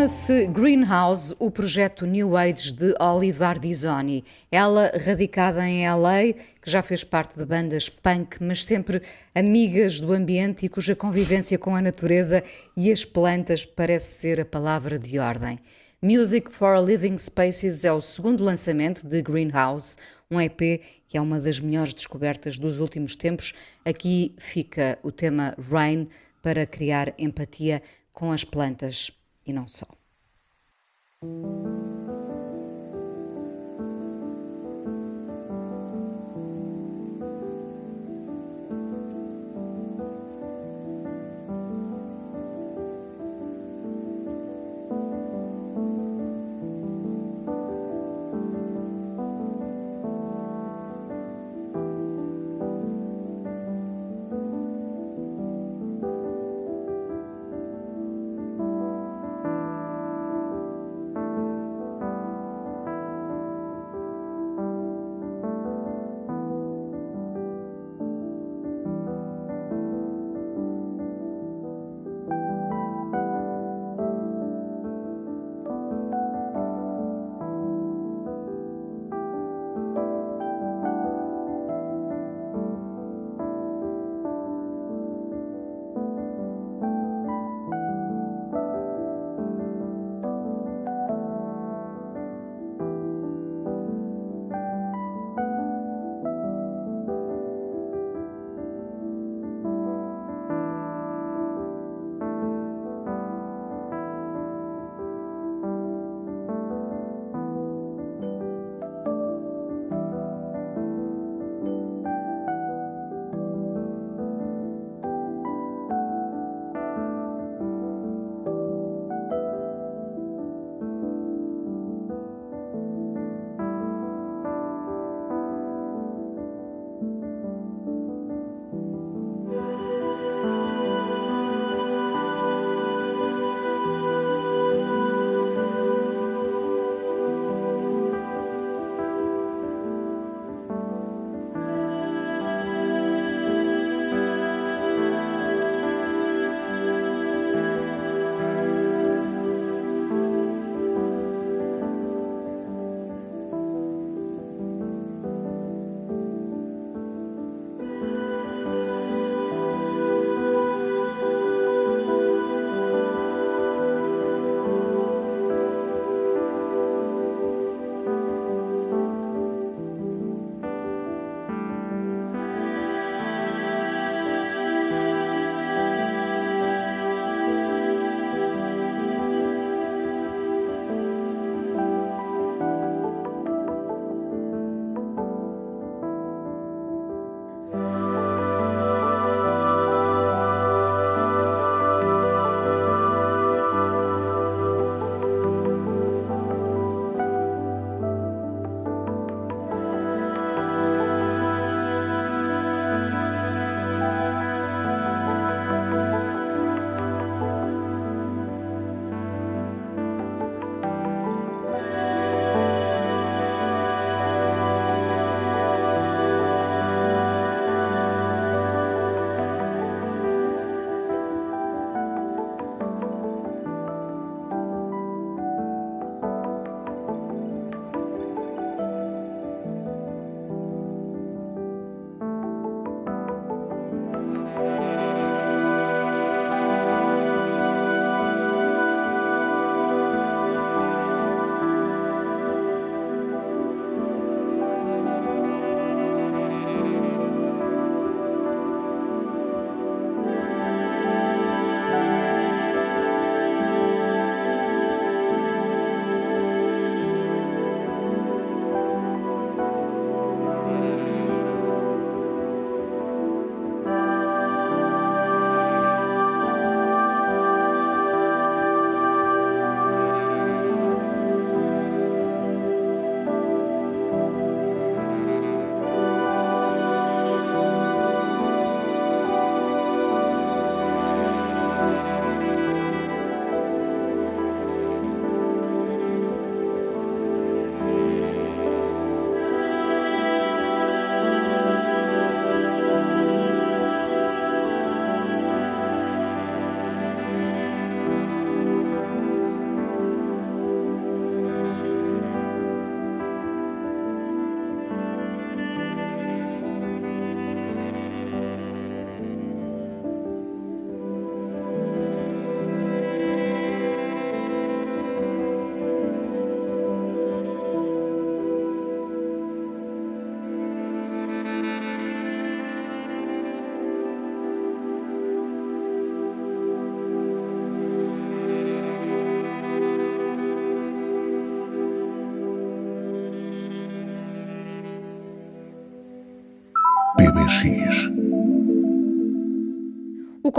Chama-se Greenhouse, o projeto New Age de Olive Ardizoni. Ela, radicada em LA, que já fez parte de bandas punk, mas sempre amigas do ambiente e cuja convivência com a natureza e as plantas parece ser a palavra de ordem. Music for Living Spaces é o segundo lançamento de Greenhouse, um EP que é uma das melhores descobertas dos últimos tempos. Aqui fica o tema Rain para criar empatia com as plantas e não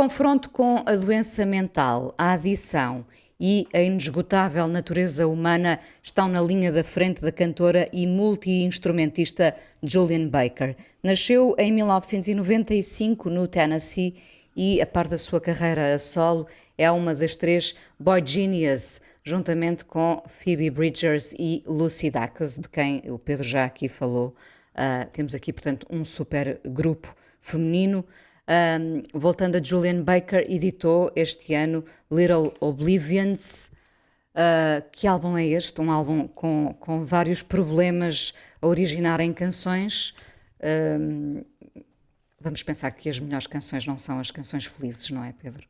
confronto com a doença mental, a adição e a inesgotável natureza humana estão na linha da frente da cantora e multi-instrumentista Julian Baker. Nasceu em 1995 no Tennessee e, a par da sua carreira a solo, é uma das três Boy Genius, juntamente com Phoebe Bridgers e Lucy Dacus, de quem o Pedro já aqui falou. Uh, temos aqui, portanto, um super grupo feminino. Um, voltando a Julian Baker, editou este ano Little Oblivions. Uh, que álbum é este? Um álbum com, com vários problemas a originar em canções. Um, vamos pensar que as melhores canções não são as canções felizes, não é, Pedro?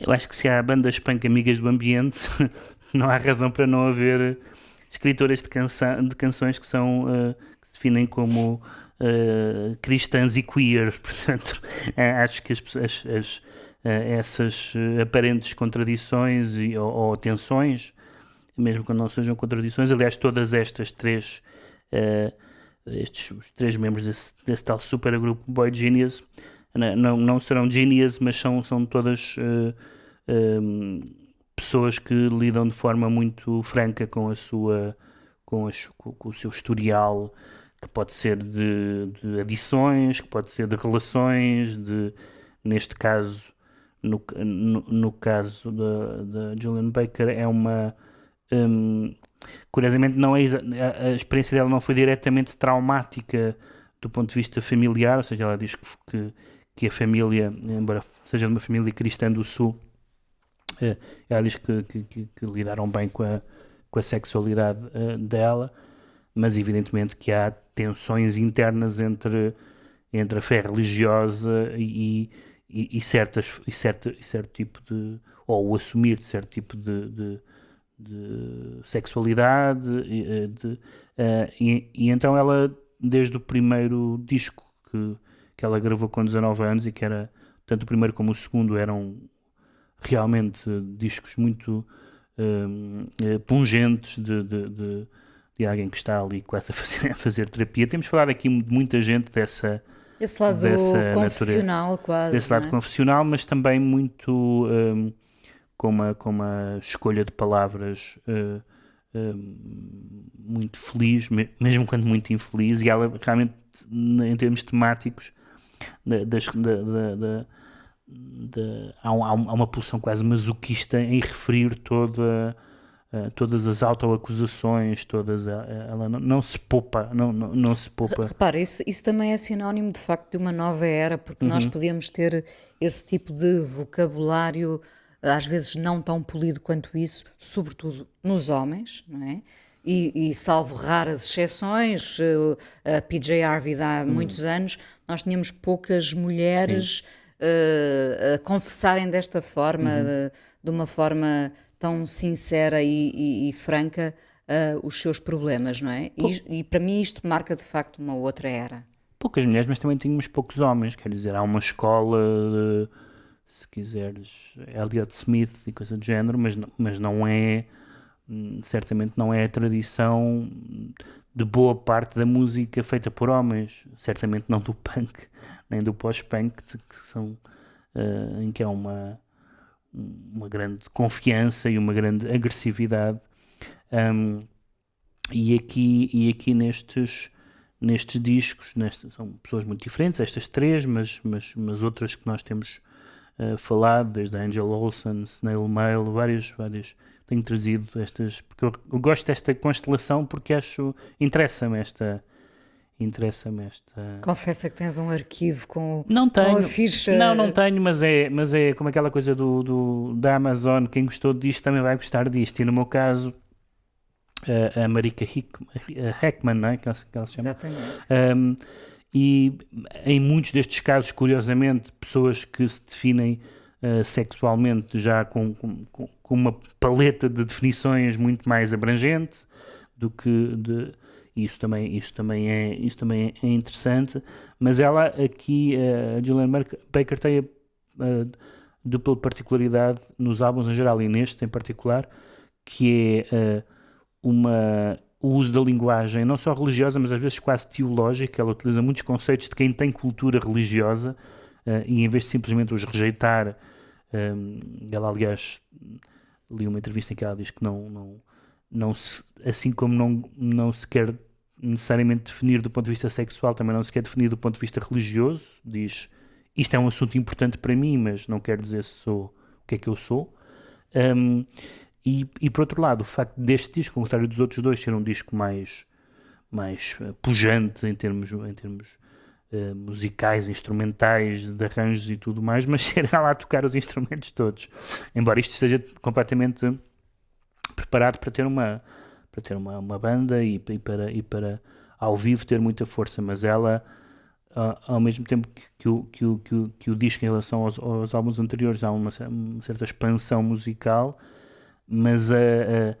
Eu acho que se há bandas punk amigas do ambiente, não há razão para não haver escritoras de, canção, de canções que são uh, que se definem como uh, cristãs e queer. Portanto, uh, acho que as, as, as essas aparentes contradições e, ou, ou, tensões, mesmo quando não sejam contradições, aliás, todas estas três, estes os três membros desse, desse tal supergrupo Boy Genius, não, não serão genius, mas são, são todas pessoas que lidam de forma muito franca com a sua com, com, o seu historial que pode ser de, de, adições, que pode ser de relações, de neste caso no, no, no caso da, Julian Baker é uma um, curiosamente não é a, a, experiência dela não foi diretamente traumática do ponto de vista familiar, ou seja, ela diz que, que, que a família, embora seja de uma família cristã do sul, eh, ela diz que, que, lidaram bem com a, com a sexualidade uh, dela, mas evidentemente que há tensões internas entre, entre a fé religiosa e, e, e, certas, e, certo, e certo tipo de. ou o assumir de certo tipo de, de, de sexualidade. Eh, de, uh, e, e então ela, desde o primeiro disco que, que ela gravou com 19 anos e que era tanto o primeiro como o segundo eram realmente discos muito uh, pungentes de, de, de, de, alguém que está ali quase a fazer, a fazer terapia. Temos falado aqui de muita gente dessa. Esse lado dessa confessional, natureza, quase. Desse lado é? confessional, mas também muito um, com, uma, com uma escolha de palavras uh, uh, muito feliz, mesmo quando muito infeliz, e ela realmente, em termos temáticos, das, da, da, da de, há, um, há, uma pulsão quase masoquista em referir toda, uh, todas as autoacusações, todas, uh, ela não, não, se poupa, não, não, não se poupa. Repara, isso, isso também é sinónimo de facto de uma nova era, porque uhum. nós podíamos ter esse tipo de vocabulário às vezes não tão polido quanto isso, sobretudo nos homens, não é? E, e, salvo raras exceções, a PJ Harvey há hum. muitos anos, nós tínhamos poucas mulheres uh, a confessarem desta forma, uhum. de, de, uma forma tão sincera e, e, e franca, uh, os seus problemas, não é? E, e, para mim isto marca de facto uma outra era. Poucas mulheres, mas também tínhamos poucos homens, quer dizer, há uma escola, de, se quiseres, Elliot Smith e coisa do género, mas, mas não é, hum, certamente não é a tradição de boa parte da música feita por homens, certamente não do punk, nem do pós-punk, que são uh, em que há uma, uma grande confiança e uma grande agressividade. Um, e aqui, e aqui nestes, nestes discos, nestes, são pessoas muito diferentes, estas três, mas, mas, mas outras que nós temos uh, falado, desde a Angel Olsen, Snail Mail, várias, várias tenho trazido estas, porque eu, eu gosto desta constelação porque acho, interessa-me esta, interessa-me esta. Confessa que tens um arquivo com, não tenho, com a ficha. Não, não tenho, mas é, mas é como aquela coisa do, do, da Amazon, quem gostou disto também vai gostar disto, e no meu caso a, a Marika Heckman, não é? Que ela, que ela se chama. Exatamente. Um, e em muitos destes casos, curiosamente, pessoas que se definem uh, sexualmente já com, com, com, uma paleta de definições muito mais abrangente do que de, isso também, isso também, é, isso também é interessante, mas ela aqui, a Julian Baker tem a, a dupla particularidade nos álbuns em geral e neste em particular, que é uh, uma, o uso da linguagem, não só religiosa, mas às vezes quase teológica. Ela utiliza muitos conceitos de quem tem cultura religiosa e em vez de simplesmente os rejeitar, ela aliás li uma entrevista em que ela diz que não, não, não se, assim como não, não se quer necessariamente definir do ponto de vista sexual, também não se quer definir do ponto de vista religioso, diz isto é um assunto importante para mim, mas não quer dizer se sou o que é que eu sou. Um, e, e por outro lado, o facto deste disco, ao contrário dos outros dois, ser um disco mais, mais uh, pujante em termos, em termos uh, musicais, instrumentais, de arranjos e tudo mais, mas ser lá a tocar os instrumentos todos. Embora isto esteja completamente preparado para ter uma, para ter uma, uma banda e, e, para, e para ao vivo ter muita força, mas ela ao mesmo tempo que, que, o, que, o, que, o, que o disco em relação aos, aos álbuns anteriores há uma, uma, certa expansão musical, mas a, a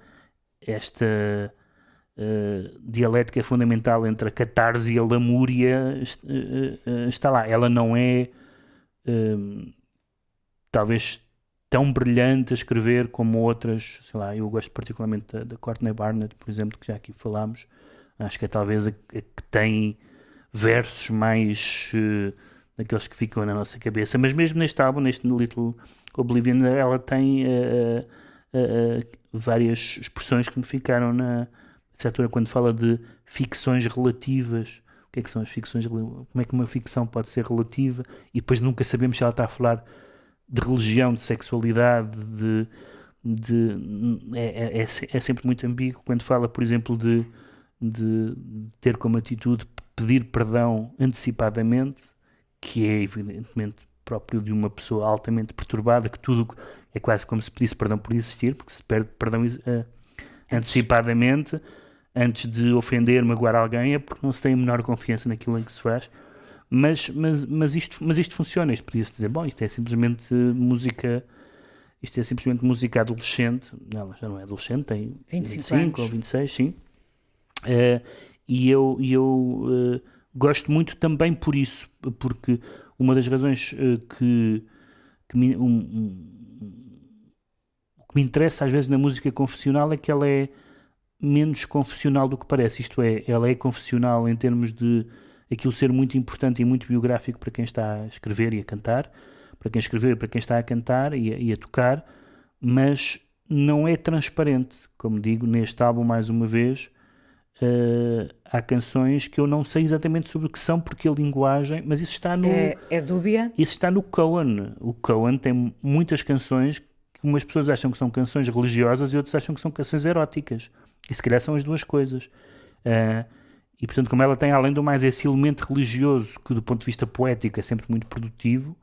esta a dialética fundamental entre a catarse e a lamúria está lá. Ela não é talvez tão brilhante a escrever como outras, sei lá, eu gosto particularmente da, da Courtney Barnett, por exemplo, que já aqui falámos, acho que é talvez a, a que tem versos mais uh, daqueles que ficam na nossa cabeça. Mas mesmo neste álbum, neste Little Oblivion, ela tem uh, uh, várias expressões que me ficaram na certa quando fala de ficções relativas. O que é que são as ficções? Como é que uma ficção pode ser relativa? E depois nunca sabemos se ela está a falar de religião, de sexualidade, de. de é, é, é sempre muito ambíguo quando fala, por exemplo, de, de ter como atitude pedir perdão antecipadamente, que é evidentemente próprio de uma pessoa altamente perturbada, que tudo é quase como se pedisse perdão por existir, porque se perde perdão uh, antecipadamente antes de ofender, magoar alguém, é porque não se tem a menor confiança naquilo em que se faz. Mas, mas, mas, isto, mas isto funciona, isto podia-se dizer, bom, isto é simplesmente música, isto é simplesmente música adolescente, não, ela já não é adolescente, tem 25, 25 anos. ou 26, sim. Uh, e eu, eu uh, gosto muito também por isso, porque uma das razões uh, que, que, me, um, um, que me interessa às vezes na música confessional é que ela é menos confessional do que parece, isto é, ela é confessional em termos de aquilo ser muito importante e muito biográfico para quem está a escrever e a cantar, para quem escreveu e para quem está a cantar e a, e a tocar, mas não é transparente, como digo, neste álbum mais uma vez, Uh, há canções que eu não sei exatamente sobre o que são, porque a linguagem, mas isso está no. É, é dúbia? Isso está no Cohen. O Cohen tem muitas canções que umas pessoas acham que são canções religiosas e outras acham que são canções eróticas. E se calhar são as duas coisas. Uh, e portanto, como ela tem, além do mais, esse elemento religioso que, do ponto de vista poético, é sempre muito produtivo,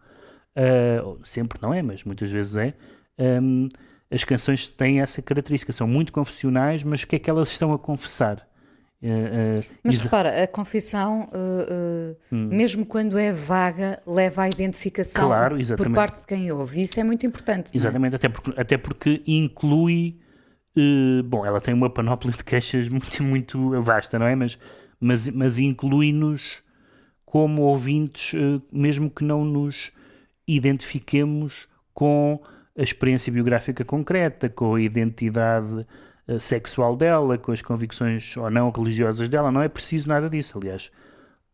uh, sempre não é, mas muitas vezes é. Um, as canções têm essa característica, são muito confessionais, mas o que é que elas estão a confessar? Uh, uh, Mas repara, a confissão, uh, hum. mesmo quando é vaga, leva à identificação claro, por parte de quem ouve. Isso é muito importante. É? Exatamente, é? até, porque, até porque inclui. bom, ela tem uma panóplia de queixas muito, muito vasta, não é? Mas, mas, mas inclui-nos como ouvintes, mesmo que não nos identifiquemos com a experiência biográfica concreta, com a identidade eh, sexual dela, com as convicções ou não religiosas dela, não é preciso nada disso. Aliás,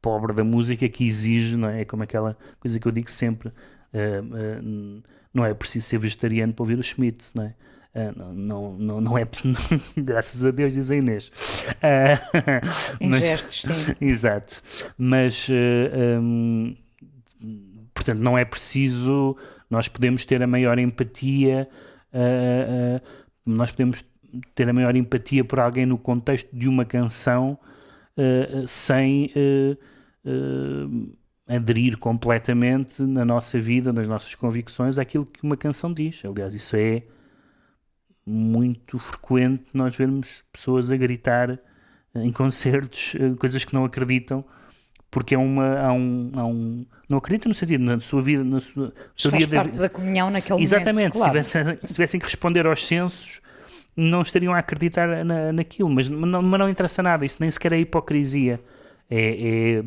pobre da música que exige, não é? É como aquela coisa que eu digo sempre: uh, não é preciso ser vegetariano para ouvir o Schmidt, não é? Uh, não, não, não é graças a Deus, diz a Inês. Uh, em mas, gestos, sim. Exato. Mas, uh, um, portanto, não é preciso. Nós podemos ter a maior empatia, nós podemos ter a maior empatia por alguém no contexto de uma canção sem aderir completamente na nossa vida, nas nossas convicções, àquilo que uma canção diz. Aliás, isso é muito frequente nós vermos pessoas a gritar em concertos coisas que não acreditam porque é uma há um, há um não acredito no sentido na sua vida na sua faz dia parte de, da comunhão naquele exatamente momento, se, tivessem, se tivessem que responder aos censos não estariam a acreditar na, naquilo, mas não, mas não interessa nada, isso nem sequer é hipocrisia. É,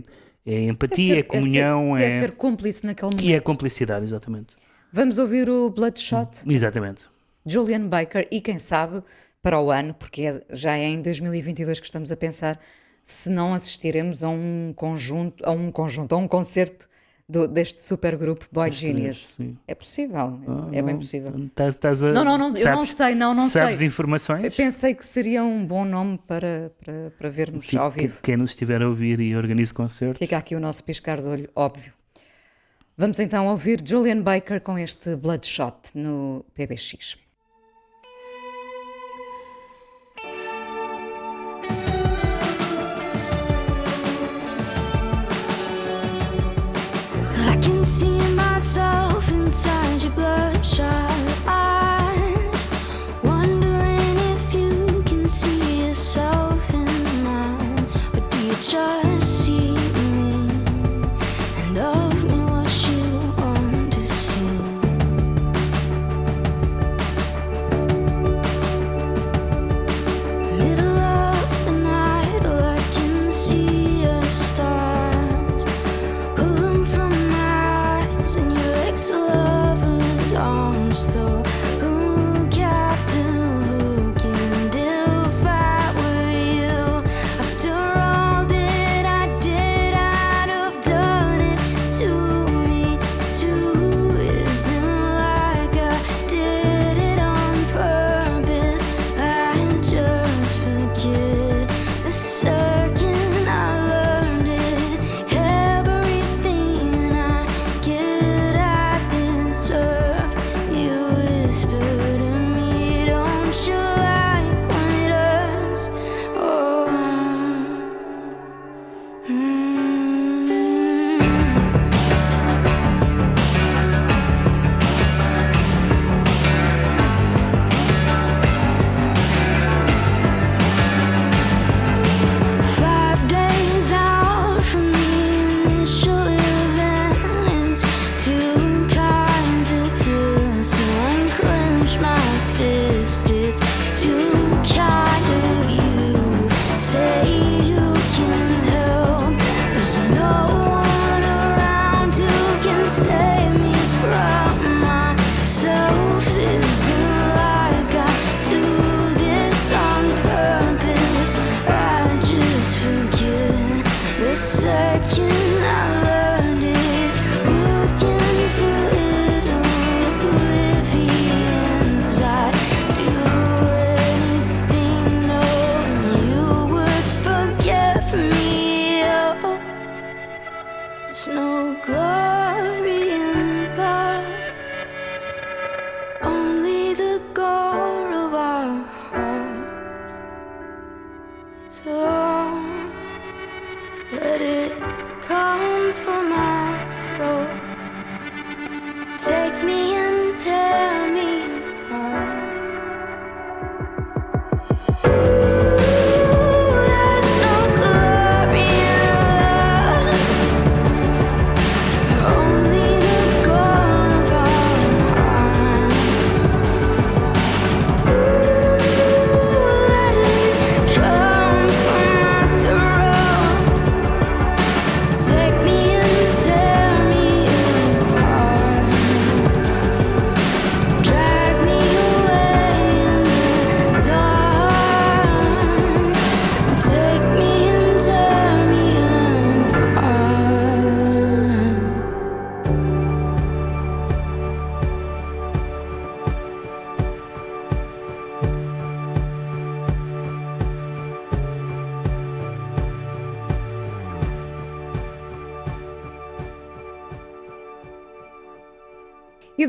é, é empatia, é, ser, é comunhão, é ser, é, é ser cúmplice naquele momento. E é cumplicidade, exatamente. Vamos ouvir o Bloodshot? Exatamente. Julian Baker, e quem sabe para o ano, porque é, já é em 2022 que estamos a pensar, se não assistiremos a um conjunto, a um conjunto, a um concerto do, deste supergrupo Boy Genius. sim. É possível, Ah, é bem possível. Estás, estás a, Não, não, não, eu não sabes- sei, não, não sabes sei. informações? Eu pensei que seria um bom nome para, para, para vermos Tipo, ao que- vivo. Quem nos estiver a ouvir e organiza concertos. Fica aqui o nosso piscar de olho, óbvio. Vamos então ouvir Julian Baker com este Bloodshot no PBX. Myself inside your bloodshot eyes, wondering if you can see yourself in mine, or do you just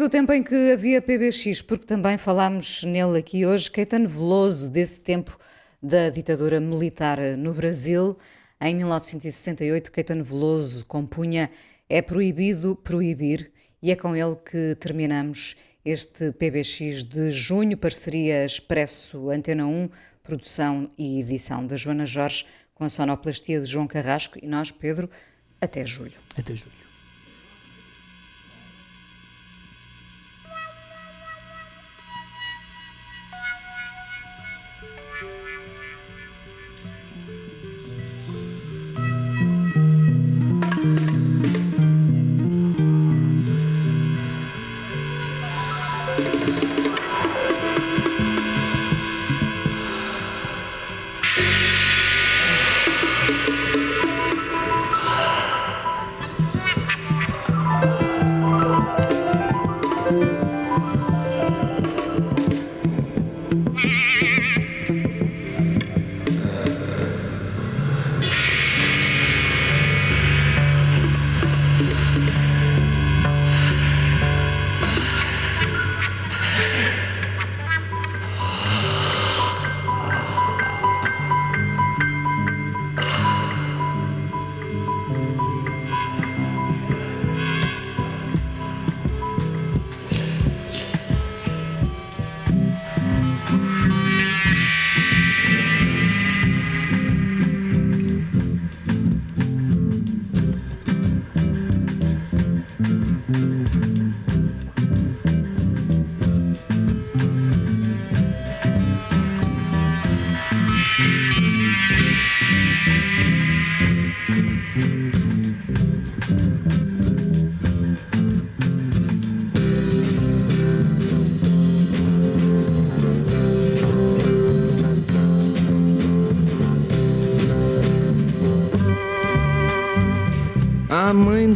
do tempo em que havia PBX, porque também falámos nele aqui hoje, Caetano Veloso, desse tempo da ditadura militar no Brasil. Em 1968, Caetano Veloso compunha É Proibido Proibir, e é com ele que terminamos este PBX de junho, parceria Expresso Antena 1, produção e edição da Joana Jorge, com a sonoplastia de João Carrasco, e nós, Pedro, até julho. Até julho.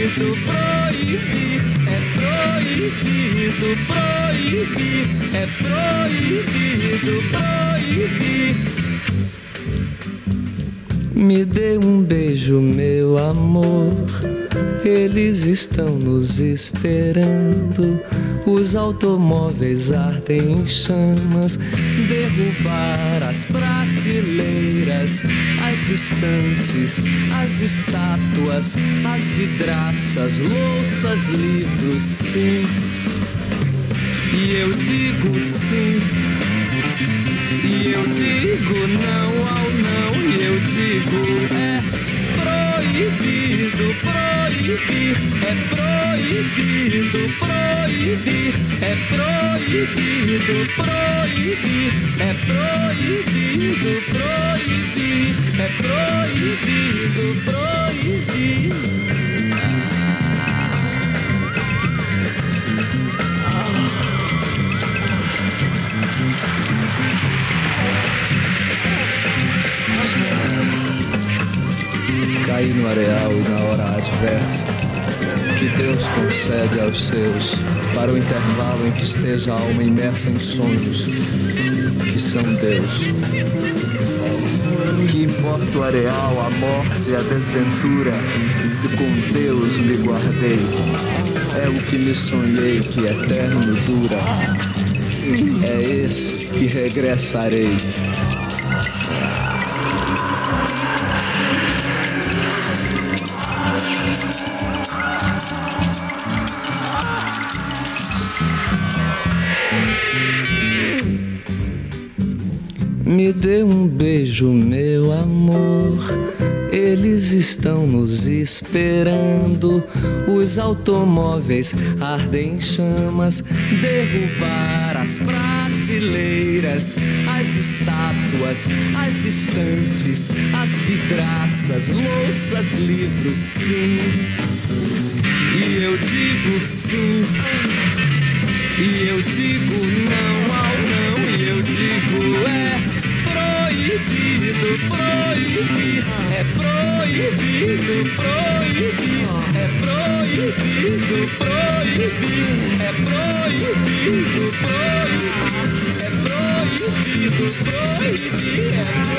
Proibido, proibir, é proibido, proibir, é proibido, proibir. Me dê um beijo, meu amor. Eles estão nos esperando. Os automóveis ardem em chamas. Derrubar as prateleiras, as estantes, as estátuas, as vidraças, louças, livros, sim. E eu digo sim. E eu digo não ao não, e eu digo é proibido, proibir, é proibido, proibir, é proibido, proibir, é proibido, proibir, é proibido, proibir. Cair no areal na hora adversa que Deus concede aos seus para o intervalo em que esteja a alma imersa em sonhos que são Deus. Que importa o areal, a morte e a desventura, se com Deus me guardei. É o que me sonhei que eterno dura. É esse que regressarei. Me dê um beijo, meu amor. Eles estão nos esperando. Os automóveis ardem em chamas. Derrubar as prateleiras, as estátuas, as estantes, as vidraças, louças, livros, sim. E eu digo sim. E eu digo não. Proibido, proibir, é proibido, proibir, é proibido, é proibido, é proibido, é proibido.